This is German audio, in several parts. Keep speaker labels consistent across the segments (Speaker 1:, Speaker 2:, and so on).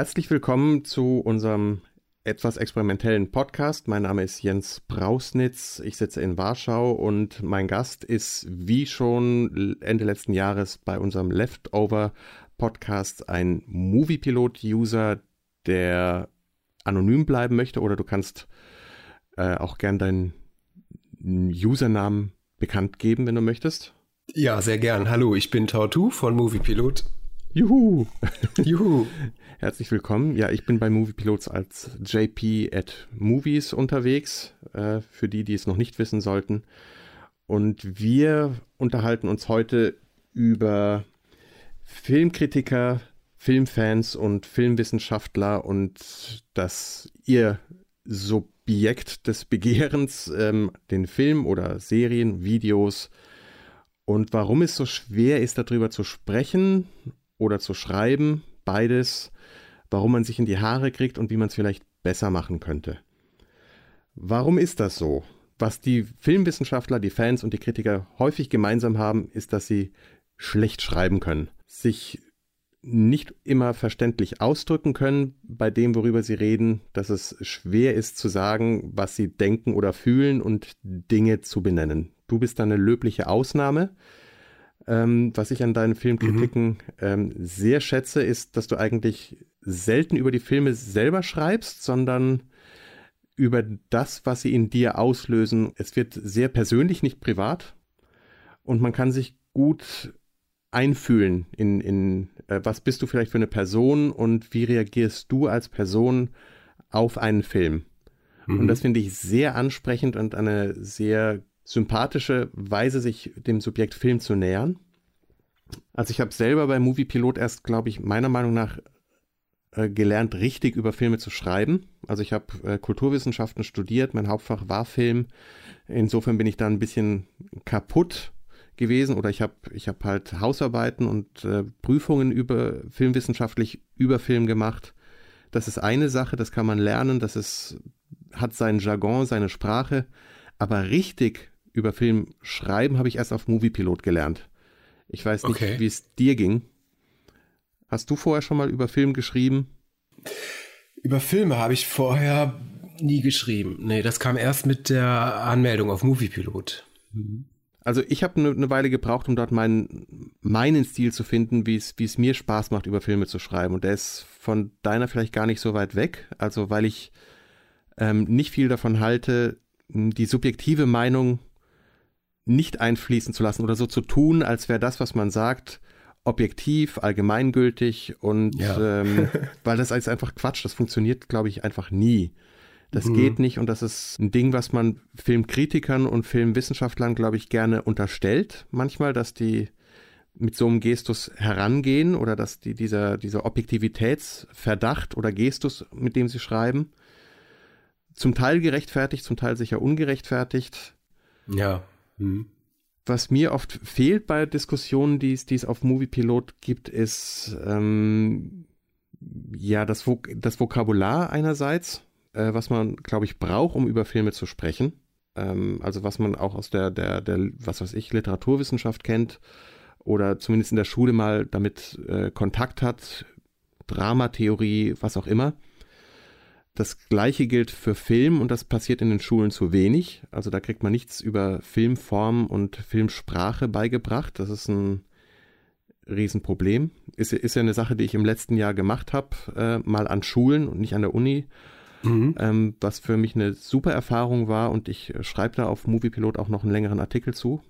Speaker 1: Herzlich willkommen zu unserem etwas experimentellen Podcast. Mein Name ist Jens Brausnitz. Ich sitze in Warschau und mein Gast ist wie schon Ende letzten Jahres bei unserem Leftover Podcast ein Moviepilot-User, der anonym bleiben möchte oder du kannst äh, auch gern deinen Usernamen bekannt geben, wenn du möchtest.
Speaker 2: Ja, sehr gern. Hallo, ich bin Tautu von Moviepilot.
Speaker 1: Juhu! Juhu! Herzlich willkommen. Ja, ich bin bei Moviepilots als JP at Movies unterwegs, äh, für die, die es noch nicht wissen sollten. Und wir unterhalten uns heute über Filmkritiker, Filmfans und Filmwissenschaftler und das ihr Subjekt des Begehrens, ähm, den Film oder Serien, Videos und warum es so schwer ist, darüber zu sprechen oder zu schreiben, beides, warum man sich in die Haare kriegt und wie man es vielleicht besser machen könnte. Warum ist das so? Was die Filmwissenschaftler, die Fans und die Kritiker häufig gemeinsam haben, ist, dass sie schlecht schreiben können, sich nicht immer verständlich ausdrücken können bei dem, worüber sie reden, dass es schwer ist zu sagen, was sie denken oder fühlen und Dinge zu benennen. Du bist da eine löbliche Ausnahme. Ähm, was ich an deinen Filmkritiken mhm. ähm, sehr schätze, ist, dass du eigentlich selten über die Filme selber schreibst, sondern über das, was sie in dir auslösen. Es wird sehr persönlich, nicht privat. Und man kann sich gut einfühlen in, in äh, was bist du vielleicht für eine Person und wie reagierst du als Person auf einen Film. Mhm. Und das finde ich sehr ansprechend und eine sehr sympathische Weise, sich dem Subjekt Film zu nähern. Also ich habe selber bei Movie Pilot erst, glaube ich, meiner Meinung nach äh, gelernt, richtig über Filme zu schreiben. Also ich habe äh, Kulturwissenschaften studiert, mein Hauptfach war Film. Insofern bin ich da ein bisschen kaputt gewesen oder ich habe ich hab halt Hausarbeiten und äh, Prüfungen über filmwissenschaftlich über Film gemacht. Das ist eine Sache, das kann man lernen, das ist, hat seinen Jargon, seine Sprache, aber richtig über Film schreiben habe ich erst auf Moviepilot gelernt. Ich weiß nicht, okay. wie es dir ging. Hast du vorher schon mal über Film geschrieben?
Speaker 2: Über Filme habe ich vorher nie geschrieben. Nee, das kam erst mit der Anmeldung auf Moviepilot.
Speaker 1: Mhm. Also ich habe eine ne Weile gebraucht, um dort meinen, meinen Stil zu finden, wie es mir Spaß macht, über Filme zu schreiben. Und der ist von deiner vielleicht gar nicht so weit weg. Also weil ich ähm, nicht viel davon halte, die subjektive Meinung nicht einfließen zu lassen oder so zu tun, als wäre das, was man sagt, objektiv, allgemeingültig und ja. ähm, weil das ist einfach Quatsch, das funktioniert, glaube ich, einfach nie. Das mhm. geht nicht und das ist ein Ding, was man Filmkritikern und Filmwissenschaftlern, glaube ich, gerne unterstellt. Manchmal, dass die mit so einem Gestus herangehen oder dass die dieser, dieser Objektivitätsverdacht oder Gestus, mit dem sie schreiben, zum Teil gerechtfertigt, zum Teil sicher ungerechtfertigt.
Speaker 2: Ja. Mhm.
Speaker 1: Was mir oft fehlt bei Diskussionen, die es, die es auf Moviepilot gibt, ist ähm, ja das, Vok das Vokabular einerseits, äh, was man, glaube ich, braucht, um über Filme zu sprechen. Ähm, also was man auch aus der, der, der, was weiß ich, Literaturwissenschaft kennt oder zumindest in der Schule mal damit äh, Kontakt hat, Dramatheorie, was auch immer. Das gleiche gilt für Film und das passiert in den Schulen zu wenig. Also da kriegt man nichts über Filmform und Filmsprache beigebracht. Das ist ein Riesenproblem. Ist, ist ja eine Sache, die ich im letzten Jahr gemacht habe, äh, mal an Schulen und nicht an der Uni. Mhm. Ähm, was für mich eine super Erfahrung war und ich schreibe da auf Moviepilot auch noch einen längeren Artikel zu.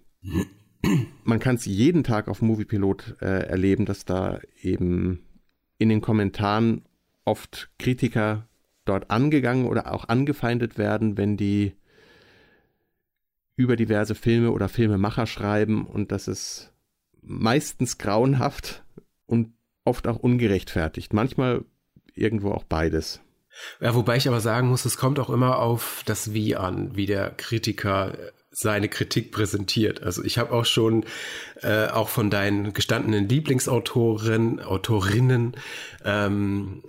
Speaker 1: Man kann es jeden Tag auf Moviepilot äh, erleben, dass da eben in den Kommentaren oft Kritiker dort angegangen oder auch angefeindet werden, wenn die über diverse Filme oder Filmemacher schreiben und das ist meistens grauenhaft und oft auch ungerechtfertigt. Manchmal irgendwo auch beides.
Speaker 2: Ja, wobei ich aber sagen muss, es kommt auch immer auf das Wie an, wie der Kritiker seine Kritik präsentiert. Also ich habe auch schon äh, auch von deinen gestandenen Lieblingsautoren, Autorinnen ähm,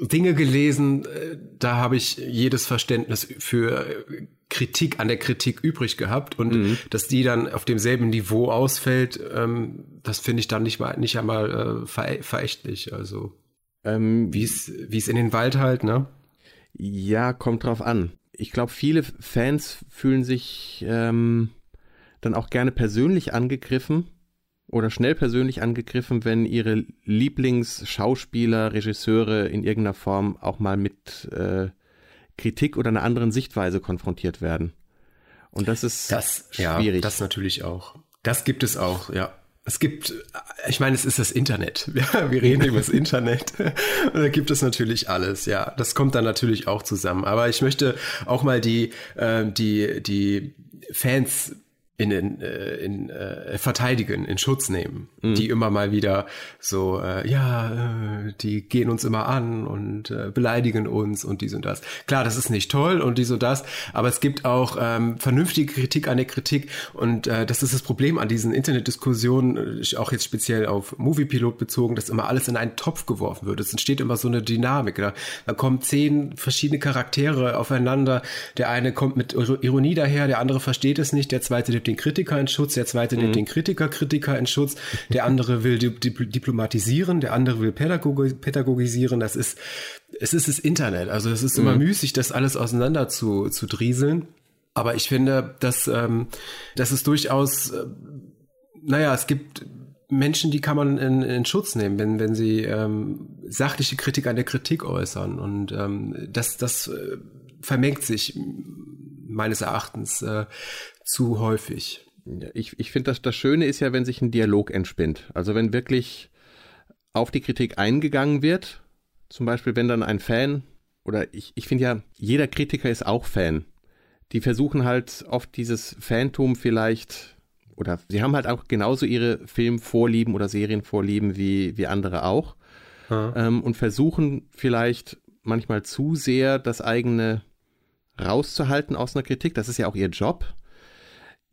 Speaker 2: Dinge gelesen, äh, da habe ich jedes Verständnis für Kritik an der Kritik übrig gehabt und mhm. dass die dann auf demselben Niveau ausfällt, ähm, das finde ich dann nicht mal nicht einmal äh, ver verächtlich. Also Ähm, wie es in den Wald halt, ne?
Speaker 1: Ja, kommt drauf an. Ich glaube, viele Fans fühlen sich ähm, dann auch gerne persönlich angegriffen oder schnell persönlich angegriffen, wenn ihre Lieblingsschauspieler, Regisseure in irgendeiner Form auch mal mit äh, Kritik oder einer anderen Sichtweise konfrontiert werden. Und das ist
Speaker 2: das, schwierig. Ja, das natürlich auch. Das gibt es auch, ja. Es gibt, ich meine, es ist das Internet. Ja, wir reden über das Internet. Und da gibt es natürlich alles. Ja, das kommt dann natürlich auch zusammen. Aber ich möchte auch mal die, äh, die, die Fans in, in, äh, in äh, verteidigen, in Schutz nehmen, mhm. die immer mal wieder so, äh, ja, äh, die gehen uns immer an und äh, beleidigen uns und dies und das. Klar, das ist nicht toll und dies und das, aber es gibt auch ähm, vernünftige Kritik an der Kritik und äh, das ist das Problem an diesen Internetdiskussionen, äh, auch jetzt speziell auf Moviepilot bezogen, dass immer alles in einen Topf geworfen wird. Es entsteht immer so eine Dynamik. Da, da kommen zehn verschiedene Charaktere aufeinander. Der eine kommt mit Ironie daher, der andere versteht es nicht, der zweite den Kritiker in Schutz, der zweite mhm. nimmt den Kritiker Kritiker in Schutz, der andere will di diplomatisieren, der andere will pädagogi pädagogisieren. Das ist, es ist das Internet. Also es ist mhm. immer müßig, das alles auseinander zu, zu drieseln. Aber ich finde, dass, ähm, dass es durchaus, äh, naja, es gibt Menschen, die kann man in, in Schutz nehmen, wenn, wenn sie ähm, sachliche Kritik an der Kritik äußern. Und ähm, das, das äh, vermengt sich meines Erachtens äh, zu häufig.
Speaker 1: Ich, ich finde, das, das Schöne ist ja, wenn sich ein Dialog entspinnt. Also wenn wirklich auf die Kritik eingegangen wird, zum Beispiel wenn dann ein Fan, oder ich, ich finde ja, jeder Kritiker ist auch Fan. Die versuchen halt oft dieses Fantum vielleicht, oder sie haben halt auch genauso ihre Filmvorlieben oder Serienvorlieben wie, wie andere auch. Ähm, und versuchen vielleicht manchmal zu sehr das eigene rauszuhalten aus einer Kritik. Das ist ja auch ihr Job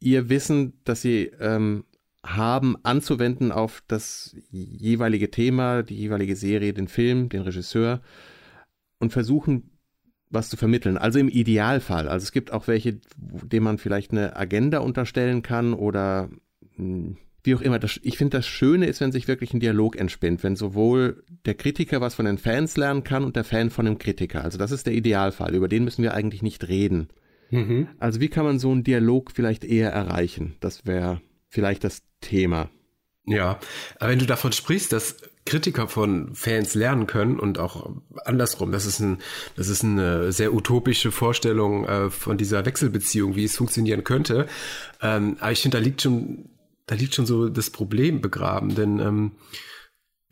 Speaker 1: ihr Wissen, das sie ähm, haben, anzuwenden auf das jeweilige Thema, die jeweilige Serie, den Film, den Regisseur und versuchen, was zu vermitteln. Also im Idealfall. Also es gibt auch welche, denen man vielleicht eine Agenda unterstellen kann oder hm, wie auch immer. Das, ich finde, das Schöne ist, wenn sich wirklich ein Dialog entspinnt, wenn sowohl der Kritiker was von den Fans lernen kann und der Fan von dem Kritiker. Also das ist der Idealfall. Über den müssen wir eigentlich nicht reden. Mhm. Also wie kann man so einen Dialog vielleicht eher erreichen? Das wäre vielleicht das Thema.
Speaker 2: Ja, aber wenn du davon sprichst, dass Kritiker von Fans lernen können und auch andersrum, das ist ein, das ist eine sehr utopische Vorstellung äh, von dieser Wechselbeziehung, wie es funktionieren könnte. Ähm, aber ich finde, da liegt schon, da liegt schon so das Problem begraben, denn ähm,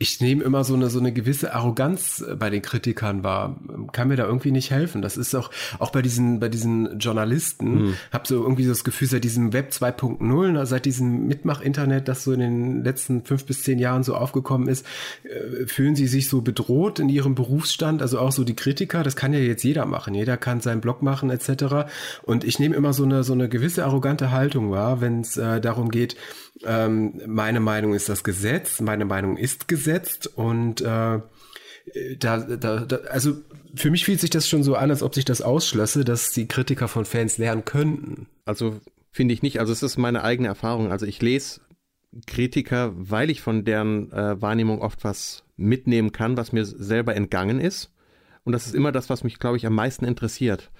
Speaker 2: ich nehme immer so eine, so eine gewisse Arroganz äh, bei den Kritikern wahr. Kann mir da irgendwie nicht helfen. Das ist auch, auch bei diesen, bei diesen Journalisten, mhm. habe so irgendwie das Gefühl, seit diesem Web 2.0, seit diesem Mitmach-Internet, das so in den letzten fünf bis zehn Jahren so aufgekommen ist, äh, fühlen sie sich so bedroht in ihrem Berufsstand. Also auch so die Kritiker, das kann ja jetzt jeder machen. Jeder kann seinen Blog machen, etc. Und ich nehme immer so eine, so eine gewisse arrogante Haltung wahr, wenn es äh, darum geht, ähm, meine Meinung ist das Gesetz, meine Meinung ist gesetzt und äh, da, da, da, also für mich fühlt sich das schon so an, als ob sich das ausschlösse, dass die Kritiker von Fans lernen könnten.
Speaker 1: Also finde ich nicht. Also es ist meine eigene Erfahrung. Also ich lese Kritiker, weil ich von deren äh, Wahrnehmung oft was mitnehmen kann, was mir selber entgangen ist. Und das ist immer das, was mich, glaube ich, am meisten interessiert.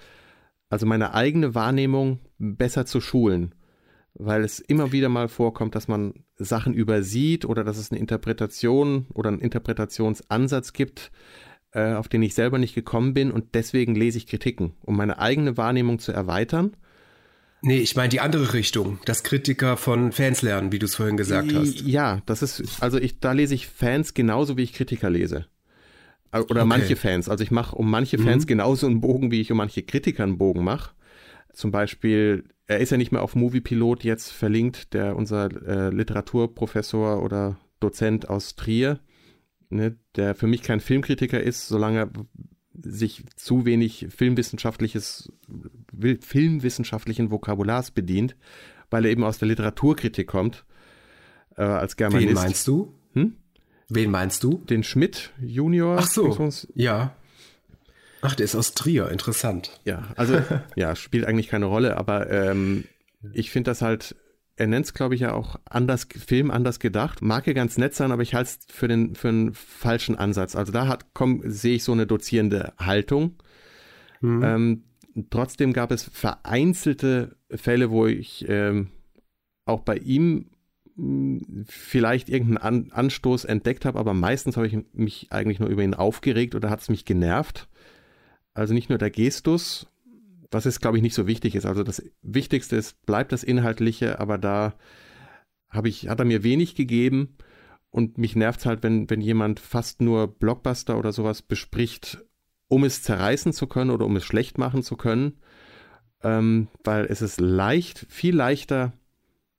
Speaker 1: Also meine eigene Wahrnehmung besser zu schulen weil es immer wieder mal vorkommt, dass man Sachen übersieht oder dass es eine Interpretation oder einen Interpretationsansatz gibt, äh, auf den ich selber nicht gekommen bin und deswegen lese ich Kritiken, um meine eigene Wahrnehmung zu erweitern.
Speaker 2: Nee, ich meine die andere Richtung, dass Kritiker von Fans lernen, wie du es vorhin gesagt hast.
Speaker 1: Ja, das ist, also ich, da lese ich Fans genauso, wie ich Kritiker lese. Oder okay. manche Fans. Also ich mache um manche Fans mhm. genauso einen Bogen, wie ich um manche Kritiker einen Bogen mache. Zum Beispiel er ist ja nicht mehr auf Moviepilot jetzt verlinkt, der unser äh, Literaturprofessor oder Dozent aus Trier, ne, der für mich kein Filmkritiker ist, solange er sich zu wenig filmwissenschaftliches, filmwissenschaftlichen Vokabulars bedient, weil er eben aus der Literaturkritik kommt, äh, als Germanist.
Speaker 2: Wen meinst du? Hm? Wen meinst du?
Speaker 1: Den Schmidt Junior.
Speaker 2: Ach so, ja. Ach, der ist aus Trier, interessant.
Speaker 1: Ja, also ja, spielt eigentlich keine Rolle, aber ähm, ich finde das halt er nennt es, glaube ich, ja auch anders, Film anders gedacht. Mag ja ganz nett sein, aber ich halte es für den, für einen falschen Ansatz. Also da hat, komm, sehe ich so eine dozierende Haltung. Mhm. Ähm, trotzdem gab es vereinzelte Fälle, wo ich ähm, auch bei ihm hm, vielleicht irgendeinen An Anstoß entdeckt habe, aber meistens habe ich mich eigentlich nur über ihn aufgeregt oder hat es mich genervt. Also nicht nur der Gestus, was ist, glaube ich, nicht so wichtig ist. Also das Wichtigste ist, bleibt das Inhaltliche, aber da habe ich, hat er mir wenig gegeben und mich nervt es halt, wenn, wenn jemand fast nur Blockbuster oder sowas bespricht, um es zerreißen zu können oder um es schlecht machen zu können. Ähm, weil es ist leicht, viel leichter,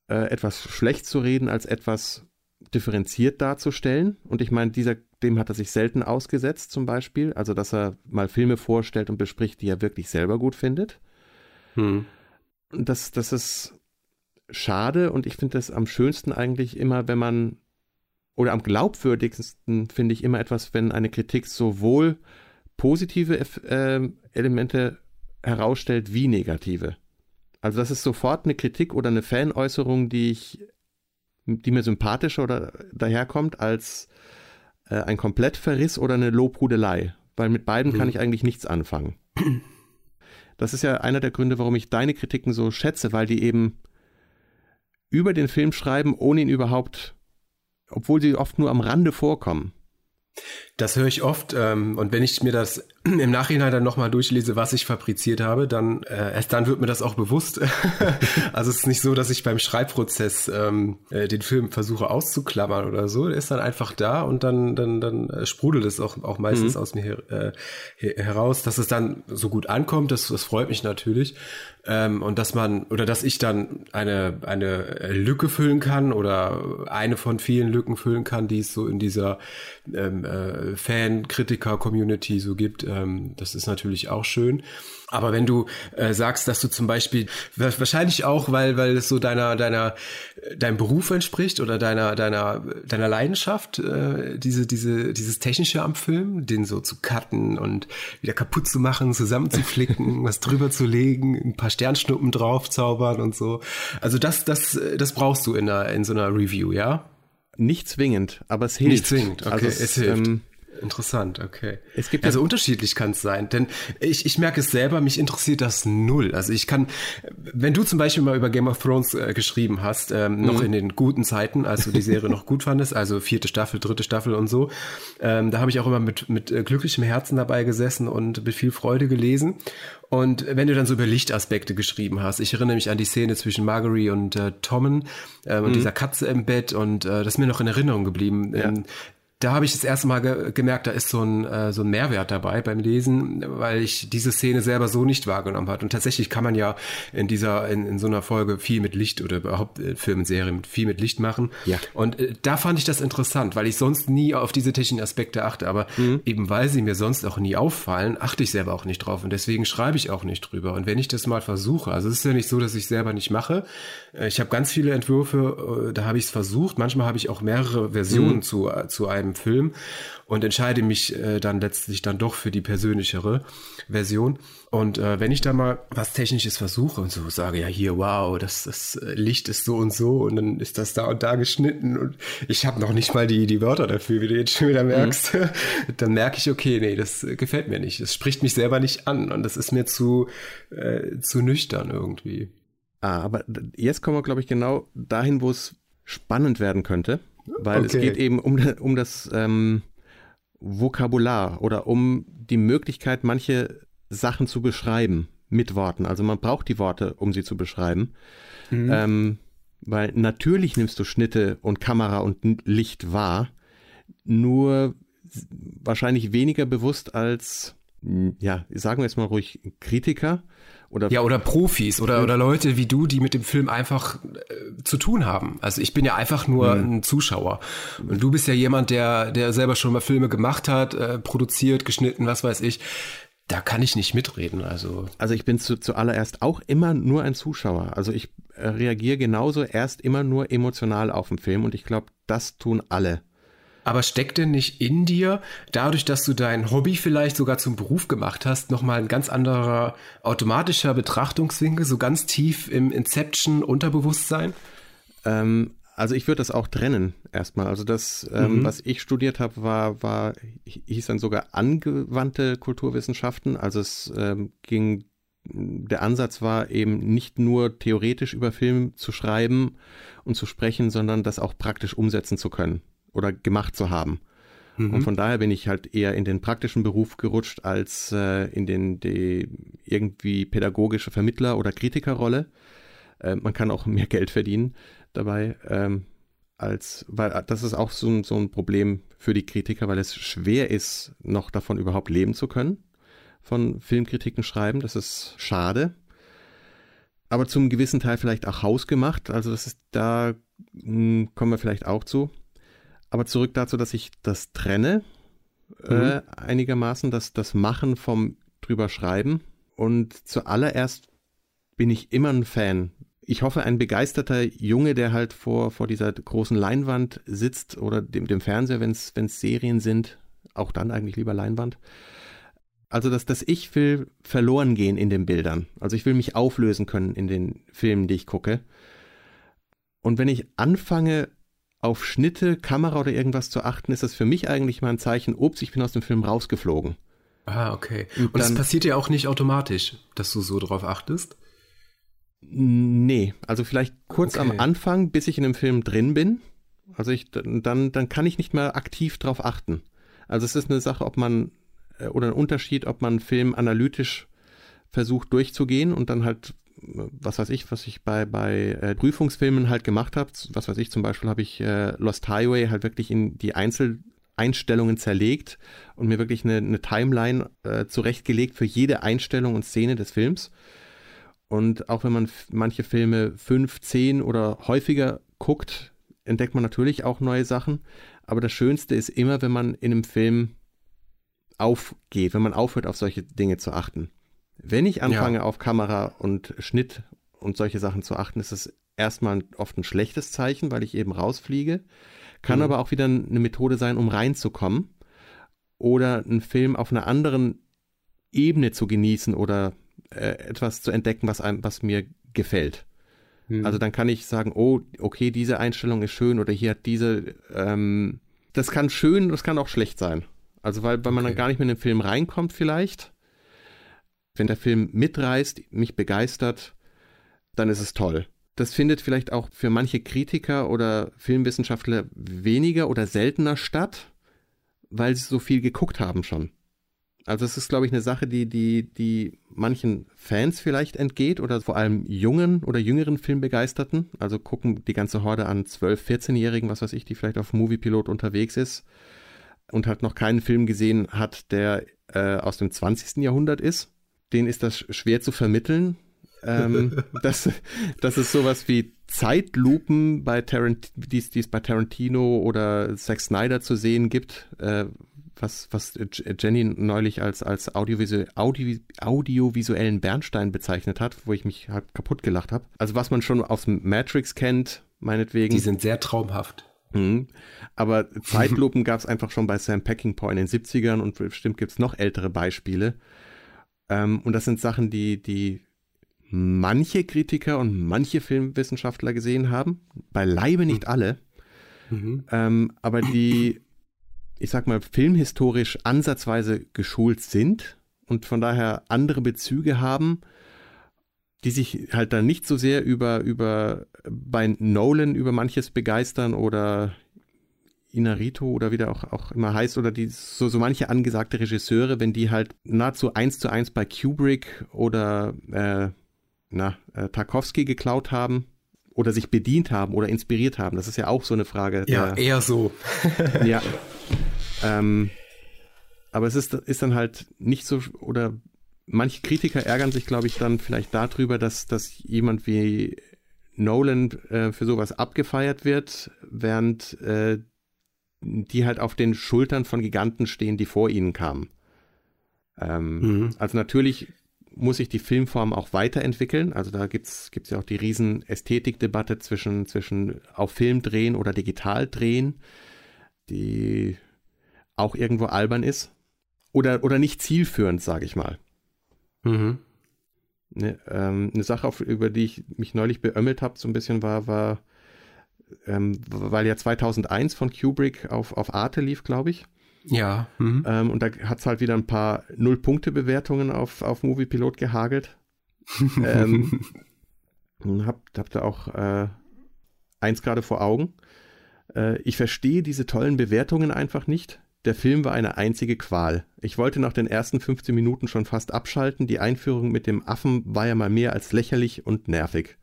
Speaker 1: äh, etwas schlecht zu reden, als etwas differenziert darzustellen. Und ich meine, dieser, dem hat er sich selten ausgesetzt, zum Beispiel. Also, dass er mal Filme vorstellt und bespricht, die er wirklich selber gut findet. Hm. Das, das ist schade und ich finde das am schönsten eigentlich immer, wenn man, oder am glaubwürdigsten finde ich immer etwas, wenn eine Kritik sowohl positive äh, Elemente herausstellt wie negative. Also das ist sofort eine Kritik oder eine Fanäußerung, die ich, die mir sympathischer oder daherkommt als äh, ein Komplettverriss oder eine Lobhudelei. Weil mit beiden mhm. kann ich eigentlich nichts anfangen. Das ist ja einer der Gründe, warum ich deine Kritiken so schätze, weil die eben über den Film schreiben, ohne ihn überhaupt, obwohl sie oft nur am Rande vorkommen.
Speaker 2: Das höre ich oft ähm, und wenn ich mir das im Nachhinein dann nochmal durchlese, was ich fabriziert habe, dann äh, erst dann wird mir das auch bewusst. also es ist nicht so, dass ich beim Schreibprozess ähm, äh, den Film versuche auszuklammern oder so. Der ist dann einfach da und dann dann dann äh, sprudelt es auch auch meistens mhm. aus mir her, äh, heraus, dass es dann so gut ankommt. Das, das freut mich natürlich ähm, und dass man oder dass ich dann eine eine Lücke füllen kann oder eine von vielen Lücken füllen kann, die es so in dieser ähm, äh, Fan-Kritiker-Community so gibt. Ähm, das ist natürlich auch schön. Aber wenn du äh, sagst, dass du zum Beispiel wahrscheinlich auch, weil weil es so deiner deiner deinem Beruf entspricht oder deiner deiner deiner Leidenschaft, äh, diese diese dieses technische am Film, den so zu cutten und wieder kaputt zu machen, zusammenzuflicken, was drüber zu legen, ein paar Sternschnuppen draufzaubern und so. Also das das das brauchst du in einer in so einer Review, ja?
Speaker 1: Nicht zwingend, aber es hilft.
Speaker 2: Nicht zwingend, okay, also es, es hilft. Ähm, Interessant, okay. Es gibt also unterschiedlich kann es sein, denn ich, ich merke es selber, mich interessiert das null. Also ich kann, wenn du zum Beispiel mal über Game of Thrones äh, geschrieben hast, ähm, mhm. noch in den guten Zeiten, als du die Serie noch gut fandest, also vierte Staffel, dritte Staffel und so, ähm, da habe ich auch immer mit, mit äh, glücklichem Herzen dabei gesessen und mit viel Freude gelesen. Und wenn du dann so über Lichtaspekte geschrieben hast, ich erinnere mich an die Szene zwischen Marguerite und äh, Tommen äh, und mhm. dieser Katze im Bett und äh, das ist mir noch in Erinnerung geblieben. Ja. Ähm, da habe ich das erste Mal ge gemerkt, da ist so ein, äh, so ein Mehrwert dabei beim Lesen, weil ich diese Szene selber so nicht wahrgenommen hat. Und tatsächlich kann man ja in dieser, in, in so einer Folge viel mit Licht oder überhaupt äh, Filmenserien viel mit Licht machen. Ja. Und äh, da fand ich das interessant, weil ich sonst nie auf diese technischen Aspekte achte. Aber mhm. eben weil sie mir sonst auch nie auffallen, achte ich selber auch nicht drauf. Und deswegen schreibe ich auch nicht drüber. Und wenn ich das mal versuche, also es ist ja nicht so, dass ich selber nicht mache. Äh, ich habe ganz viele Entwürfe, äh, da habe ich es versucht. Manchmal habe ich auch mehrere Versionen mhm. zu, äh, zu einem Film und entscheide mich äh, dann letztlich dann doch für die persönlichere Version. Und äh, wenn ich da mal was Technisches versuche und so sage, ja hier, wow, das, das Licht ist so und so und dann ist das da und da geschnitten und ich habe noch nicht mal die, die Wörter dafür, wie du jetzt schon wieder mhm. merkst, mhm. dann merke ich, okay, nee, das gefällt mir nicht. Das spricht mich selber nicht an und das ist mir zu, äh, zu nüchtern irgendwie.
Speaker 1: Ah, aber jetzt kommen wir, glaube ich, genau dahin, wo es spannend werden könnte. Weil okay. es geht eben um, um das ähm, Vokabular oder um die Möglichkeit, manche Sachen zu beschreiben mit Worten. Also man braucht die Worte, um sie zu beschreiben. Mhm. Ähm, weil natürlich nimmst du Schnitte und Kamera und Licht wahr, nur wahrscheinlich weniger bewusst als, ja, sagen wir jetzt mal ruhig Kritiker,
Speaker 2: oder ja, oder Profis oder, oder Leute wie du, die mit dem Film einfach äh, zu tun haben. Also ich bin ja einfach nur mhm. ein Zuschauer. Und du bist ja jemand, der, der selber schon mal Filme gemacht hat, äh, produziert, geschnitten, was weiß ich. Da kann ich nicht mitreden. Also,
Speaker 1: also ich bin zu, zuallererst auch immer nur ein Zuschauer. Also ich äh, reagiere genauso erst immer nur emotional auf den Film und ich glaube, das tun alle.
Speaker 2: Aber steckt denn nicht in dir, dadurch, dass du dein Hobby vielleicht sogar zum Beruf gemacht hast, nochmal ein ganz anderer automatischer Betrachtungswinkel, so ganz tief im Inception-Unterbewusstsein?
Speaker 1: Ähm, also ich würde das auch trennen erstmal. Also das, ähm, mhm. was ich studiert habe, war, war, hieß dann sogar angewandte Kulturwissenschaften. Also es ähm, ging, der Ansatz war eben nicht nur theoretisch über Film zu schreiben und zu sprechen, sondern das auch praktisch umsetzen zu können oder gemacht zu haben. Mhm. Und von daher bin ich halt eher in den praktischen Beruf gerutscht als äh, in den die irgendwie pädagogische Vermittler- oder Kritikerrolle. Äh, man kann auch mehr Geld verdienen dabei, ähm, als, weil das ist auch so, so ein Problem für die Kritiker, weil es schwer ist, noch davon überhaupt leben zu können, von Filmkritiken schreiben. Das ist schade. Aber zum gewissen Teil vielleicht auch hausgemacht. Also das ist, da mh, hm, kommen wir vielleicht auch zu. Aber zurück dazu, dass ich das trenne, äh, mhm. äh, einigermaßen, das, das Machen vom drüber schreiben. Und zuallererst bin ich immer ein Fan ich hoffe, ein begeisterter Junge, der halt vor, vor dieser großen Leinwand sitzt oder dem, dem Fernseher, wenn es Serien sind, auch dann eigentlich lieber Leinwand. Also, dass das Ich will verloren gehen in den Bildern. Also, ich will mich auflösen können in den Filmen, die ich gucke. Und wenn ich anfange, auf Schnitte, Kamera oder irgendwas zu achten, ist das für mich eigentlich mal ein Zeichen, ups, ich bin aus dem Film rausgeflogen.
Speaker 2: Ah, okay. Und, das passiert ja auch nicht automatisch, dass du so drauf achtest?
Speaker 1: Nee, also vielleicht kurz okay. am Anfang, bis ich in dem Film drin bin. Also ich, dann, dann kann ich nicht mehr aktiv drauf achten. Also es ist eine Sache, ob man, äh, oder ein Unterschied, ob man einen Film analytisch versucht durchzugehen und dann halt, was weiß ich, was ich bei, bei äh, Prüfungsfilmen halt gemacht habe, was weiß ich, zum Beispiel habe ich äh, Lost Highway halt wirklich in die Einzeleinstellungen zerlegt und mir wirklich eine, eine Timeline äh, zurechtgelegt für jede Einstellung und Szene des Films und auch wenn man manche Filme fünf, zehn oder häufiger guckt, entdeckt man natürlich auch neue Sachen. Aber das Schönste ist immer, wenn man in einem Film aufgeht, wenn man aufhört, auf solche Dinge zu achten. Wenn ich anfange, ja. auf Kamera und Schnitt und solche Sachen zu achten, ist es erstmal oft ein schlechtes Zeichen, weil ich eben rausfliege. Kann mhm. aber auch wieder eine Methode sein, um reinzukommen oder einen Film auf einer anderen Ebene zu genießen oder äh, etwas zu entdecken, was einem, was mir gefällt. Hm. Also dann kann ich sagen, oh, okay, diese Einstellung ist schön oder hier hat diese, ähm, das kann schön, das kann auch schlecht sein. Also weil, weil man dann gar nicht mehr in den Film reinkommt vielleicht. Wenn der Film mitreißt, mich begeistert, dann ist es toll. Das findet vielleicht auch für manche Kritiker oder Filmwissenschaftler weniger oder seltener statt, weil sie so viel geguckt haben schon. Also es ist, glaube ich, eine Sache, die, die, die manchen Fans vielleicht entgeht oder vor allem jungen oder jüngeren Filmbegeisterten. Also gucken die ganze Horde an 12-, 14-Jährigen, was weiß ich, die vielleicht auf Moviepilot unterwegs ist und halt noch keinen Film gesehen hat, der äh, aus dem 20. Jahrhundert ist. Den ist das schwer zu vermitteln. ähm, dass, dass es sowas wie Zeitlupen bei Tarant die es bei Tarantino oder Zack Snyder zu sehen gibt, äh, was, was Jenny neulich als, als audiovisuell, Audio, audiovisuellen Bernstein bezeichnet hat, wo ich mich halt kaputt gelacht habe. Also was man schon aus Matrix kennt, meinetwegen.
Speaker 2: Die sind sehr traumhaft.
Speaker 1: Mhm. Aber Zeitlupen gab es einfach schon bei Sam Peckinpah in den 70ern und bestimmt gibt es noch ältere Beispiele. Ähm, und das sind Sachen, die, die manche Kritiker und manche Filmwissenschaftler gesehen haben. Beileibe nicht hm. alle. Mhm. Ähm, aber die ich sag mal, filmhistorisch ansatzweise geschult sind und von daher andere Bezüge haben, die sich halt dann nicht so sehr über, über bei Nolan über manches begeistern oder Inarito oder wie der auch, auch immer heißt, oder die so, so manche angesagte Regisseure, wenn die halt nahezu eins zu eins bei Kubrick oder äh, na, äh, Tarkovsky geklaut haben oder sich bedient haben oder inspiriert haben. Das ist ja auch so eine Frage.
Speaker 2: Ja, der, eher so.
Speaker 1: ja, ähm, aber es ist, ist dann halt nicht so, oder manche Kritiker ärgern sich, glaube ich, dann vielleicht darüber, dass, dass jemand wie Nolan äh, für sowas abgefeiert wird, während äh, die halt auf den Schultern von Giganten stehen, die vor ihnen kamen. Ähm, mhm. Also natürlich muss sich die Filmform auch weiterentwickeln. Also da gibt's gibt's ja auch die riesen Ästhetikdebatte zwischen, zwischen auf Film drehen oder digital drehen. Die auch irgendwo albern ist. Oder, oder nicht zielführend, sage ich mal. Mhm. Ne, ähm, eine Sache, auf, über die ich mich neulich beömmelt habe, so ein bisschen war, war ähm, weil ja 2001 von Kubrick auf, auf Arte lief, glaube ich.
Speaker 2: Ja.
Speaker 1: Mhm. Ähm, und da hat es halt wieder ein paar Null-Punkte-Bewertungen auf, auf Moviepilot gehagelt. ähm, habt, habt ihr auch äh, eins gerade vor Augen. Äh, ich verstehe diese tollen Bewertungen einfach nicht. Der Film war eine einzige Qual. Ich wollte nach den ersten 15 Minuten schon fast abschalten. Die Einführung mit dem Affen war ja mal mehr als lächerlich und nervig.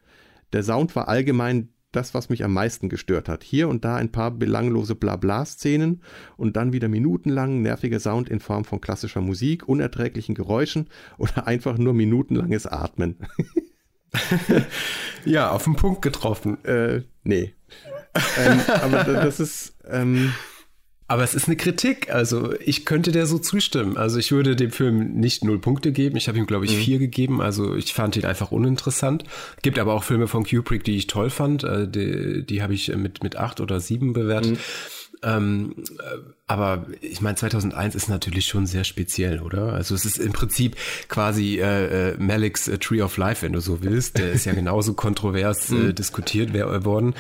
Speaker 1: Der Sound war allgemein das, was mich am meisten gestört hat. Hier und da ein paar belanglose Blabla-Szenen und dann wieder minutenlang nerviger Sound in Form von klassischer Musik, unerträglichen Geräuschen oder einfach nur minutenlanges Atmen.
Speaker 2: ja, auf den Punkt getroffen.
Speaker 1: Äh, nee. ähm, aber das ist. Ähm,
Speaker 2: aber es ist eine Kritik. Also ich könnte der so zustimmen. Also ich würde dem Film nicht null Punkte geben. Ich habe ihm, glaube ich, mhm. vier gegeben. Also ich fand ihn einfach uninteressant. Gibt aber auch Filme von Kubrick, die ich toll fand. Äh, die, die habe ich mit, mit acht oder sieben bewertet. Mhm. Ähm, äh, aber ich meine, 2001 ist natürlich schon sehr speziell, oder? Also es ist im Prinzip quasi äh, äh, Malik's äh, Tree of Life, wenn du so willst. Der ist ja genauso kontrovers äh, mhm. diskutiert worden.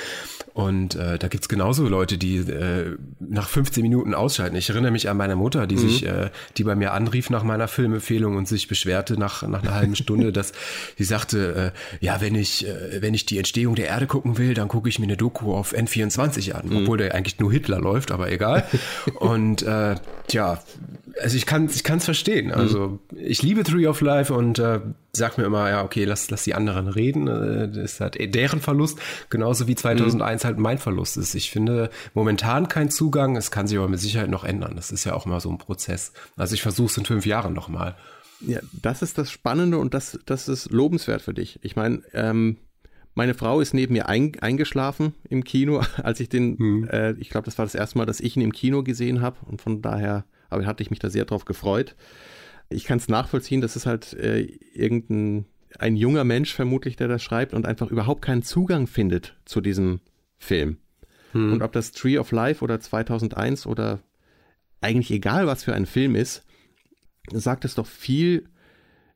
Speaker 2: Und äh, da gibt's genauso Leute, die äh, nach 15 Minuten ausschalten. Ich erinnere mich an meine Mutter, die mhm. sich, äh, die bei mir anrief nach meiner Filmempfehlung und sich beschwerte nach, nach einer halben Stunde, dass sie sagte, äh, ja, wenn ich, äh, wenn ich die Entstehung der Erde gucken will, dann gucke ich mir eine Doku auf N24 an, mhm. obwohl der eigentlich nur Hitler läuft, aber egal. Und äh, ja, also ich kann ich kann es verstehen. Mhm. Also ich liebe Tree of Life und äh, sag mir immer, ja okay, lass lass die anderen reden. Äh, das ist halt deren Verlust, genauso wie 2001 mhm. halt mein Verlust ist. Ich finde momentan kein Zugang. Es kann sich aber mit Sicherheit noch ändern. Das ist ja auch mal so ein Prozess. Also ich versuche es in fünf Jahren noch mal.
Speaker 1: Ja, das ist das Spannende und das das ist lobenswert für dich. Ich meine. Ähm meine Frau ist neben mir ein, eingeschlafen im Kino, als ich den, hm. äh, ich glaube, das war das erste Mal, dass ich ihn im Kino gesehen habe und von daher aber hatte ich mich da sehr drauf gefreut. Ich kann es nachvollziehen, das ist halt äh, irgendein ein junger Mensch vermutlich, der das schreibt und einfach überhaupt keinen Zugang findet zu diesem Film. Hm. Und ob das Tree of Life oder 2001 oder eigentlich egal, was für ein Film ist, sagt es doch viel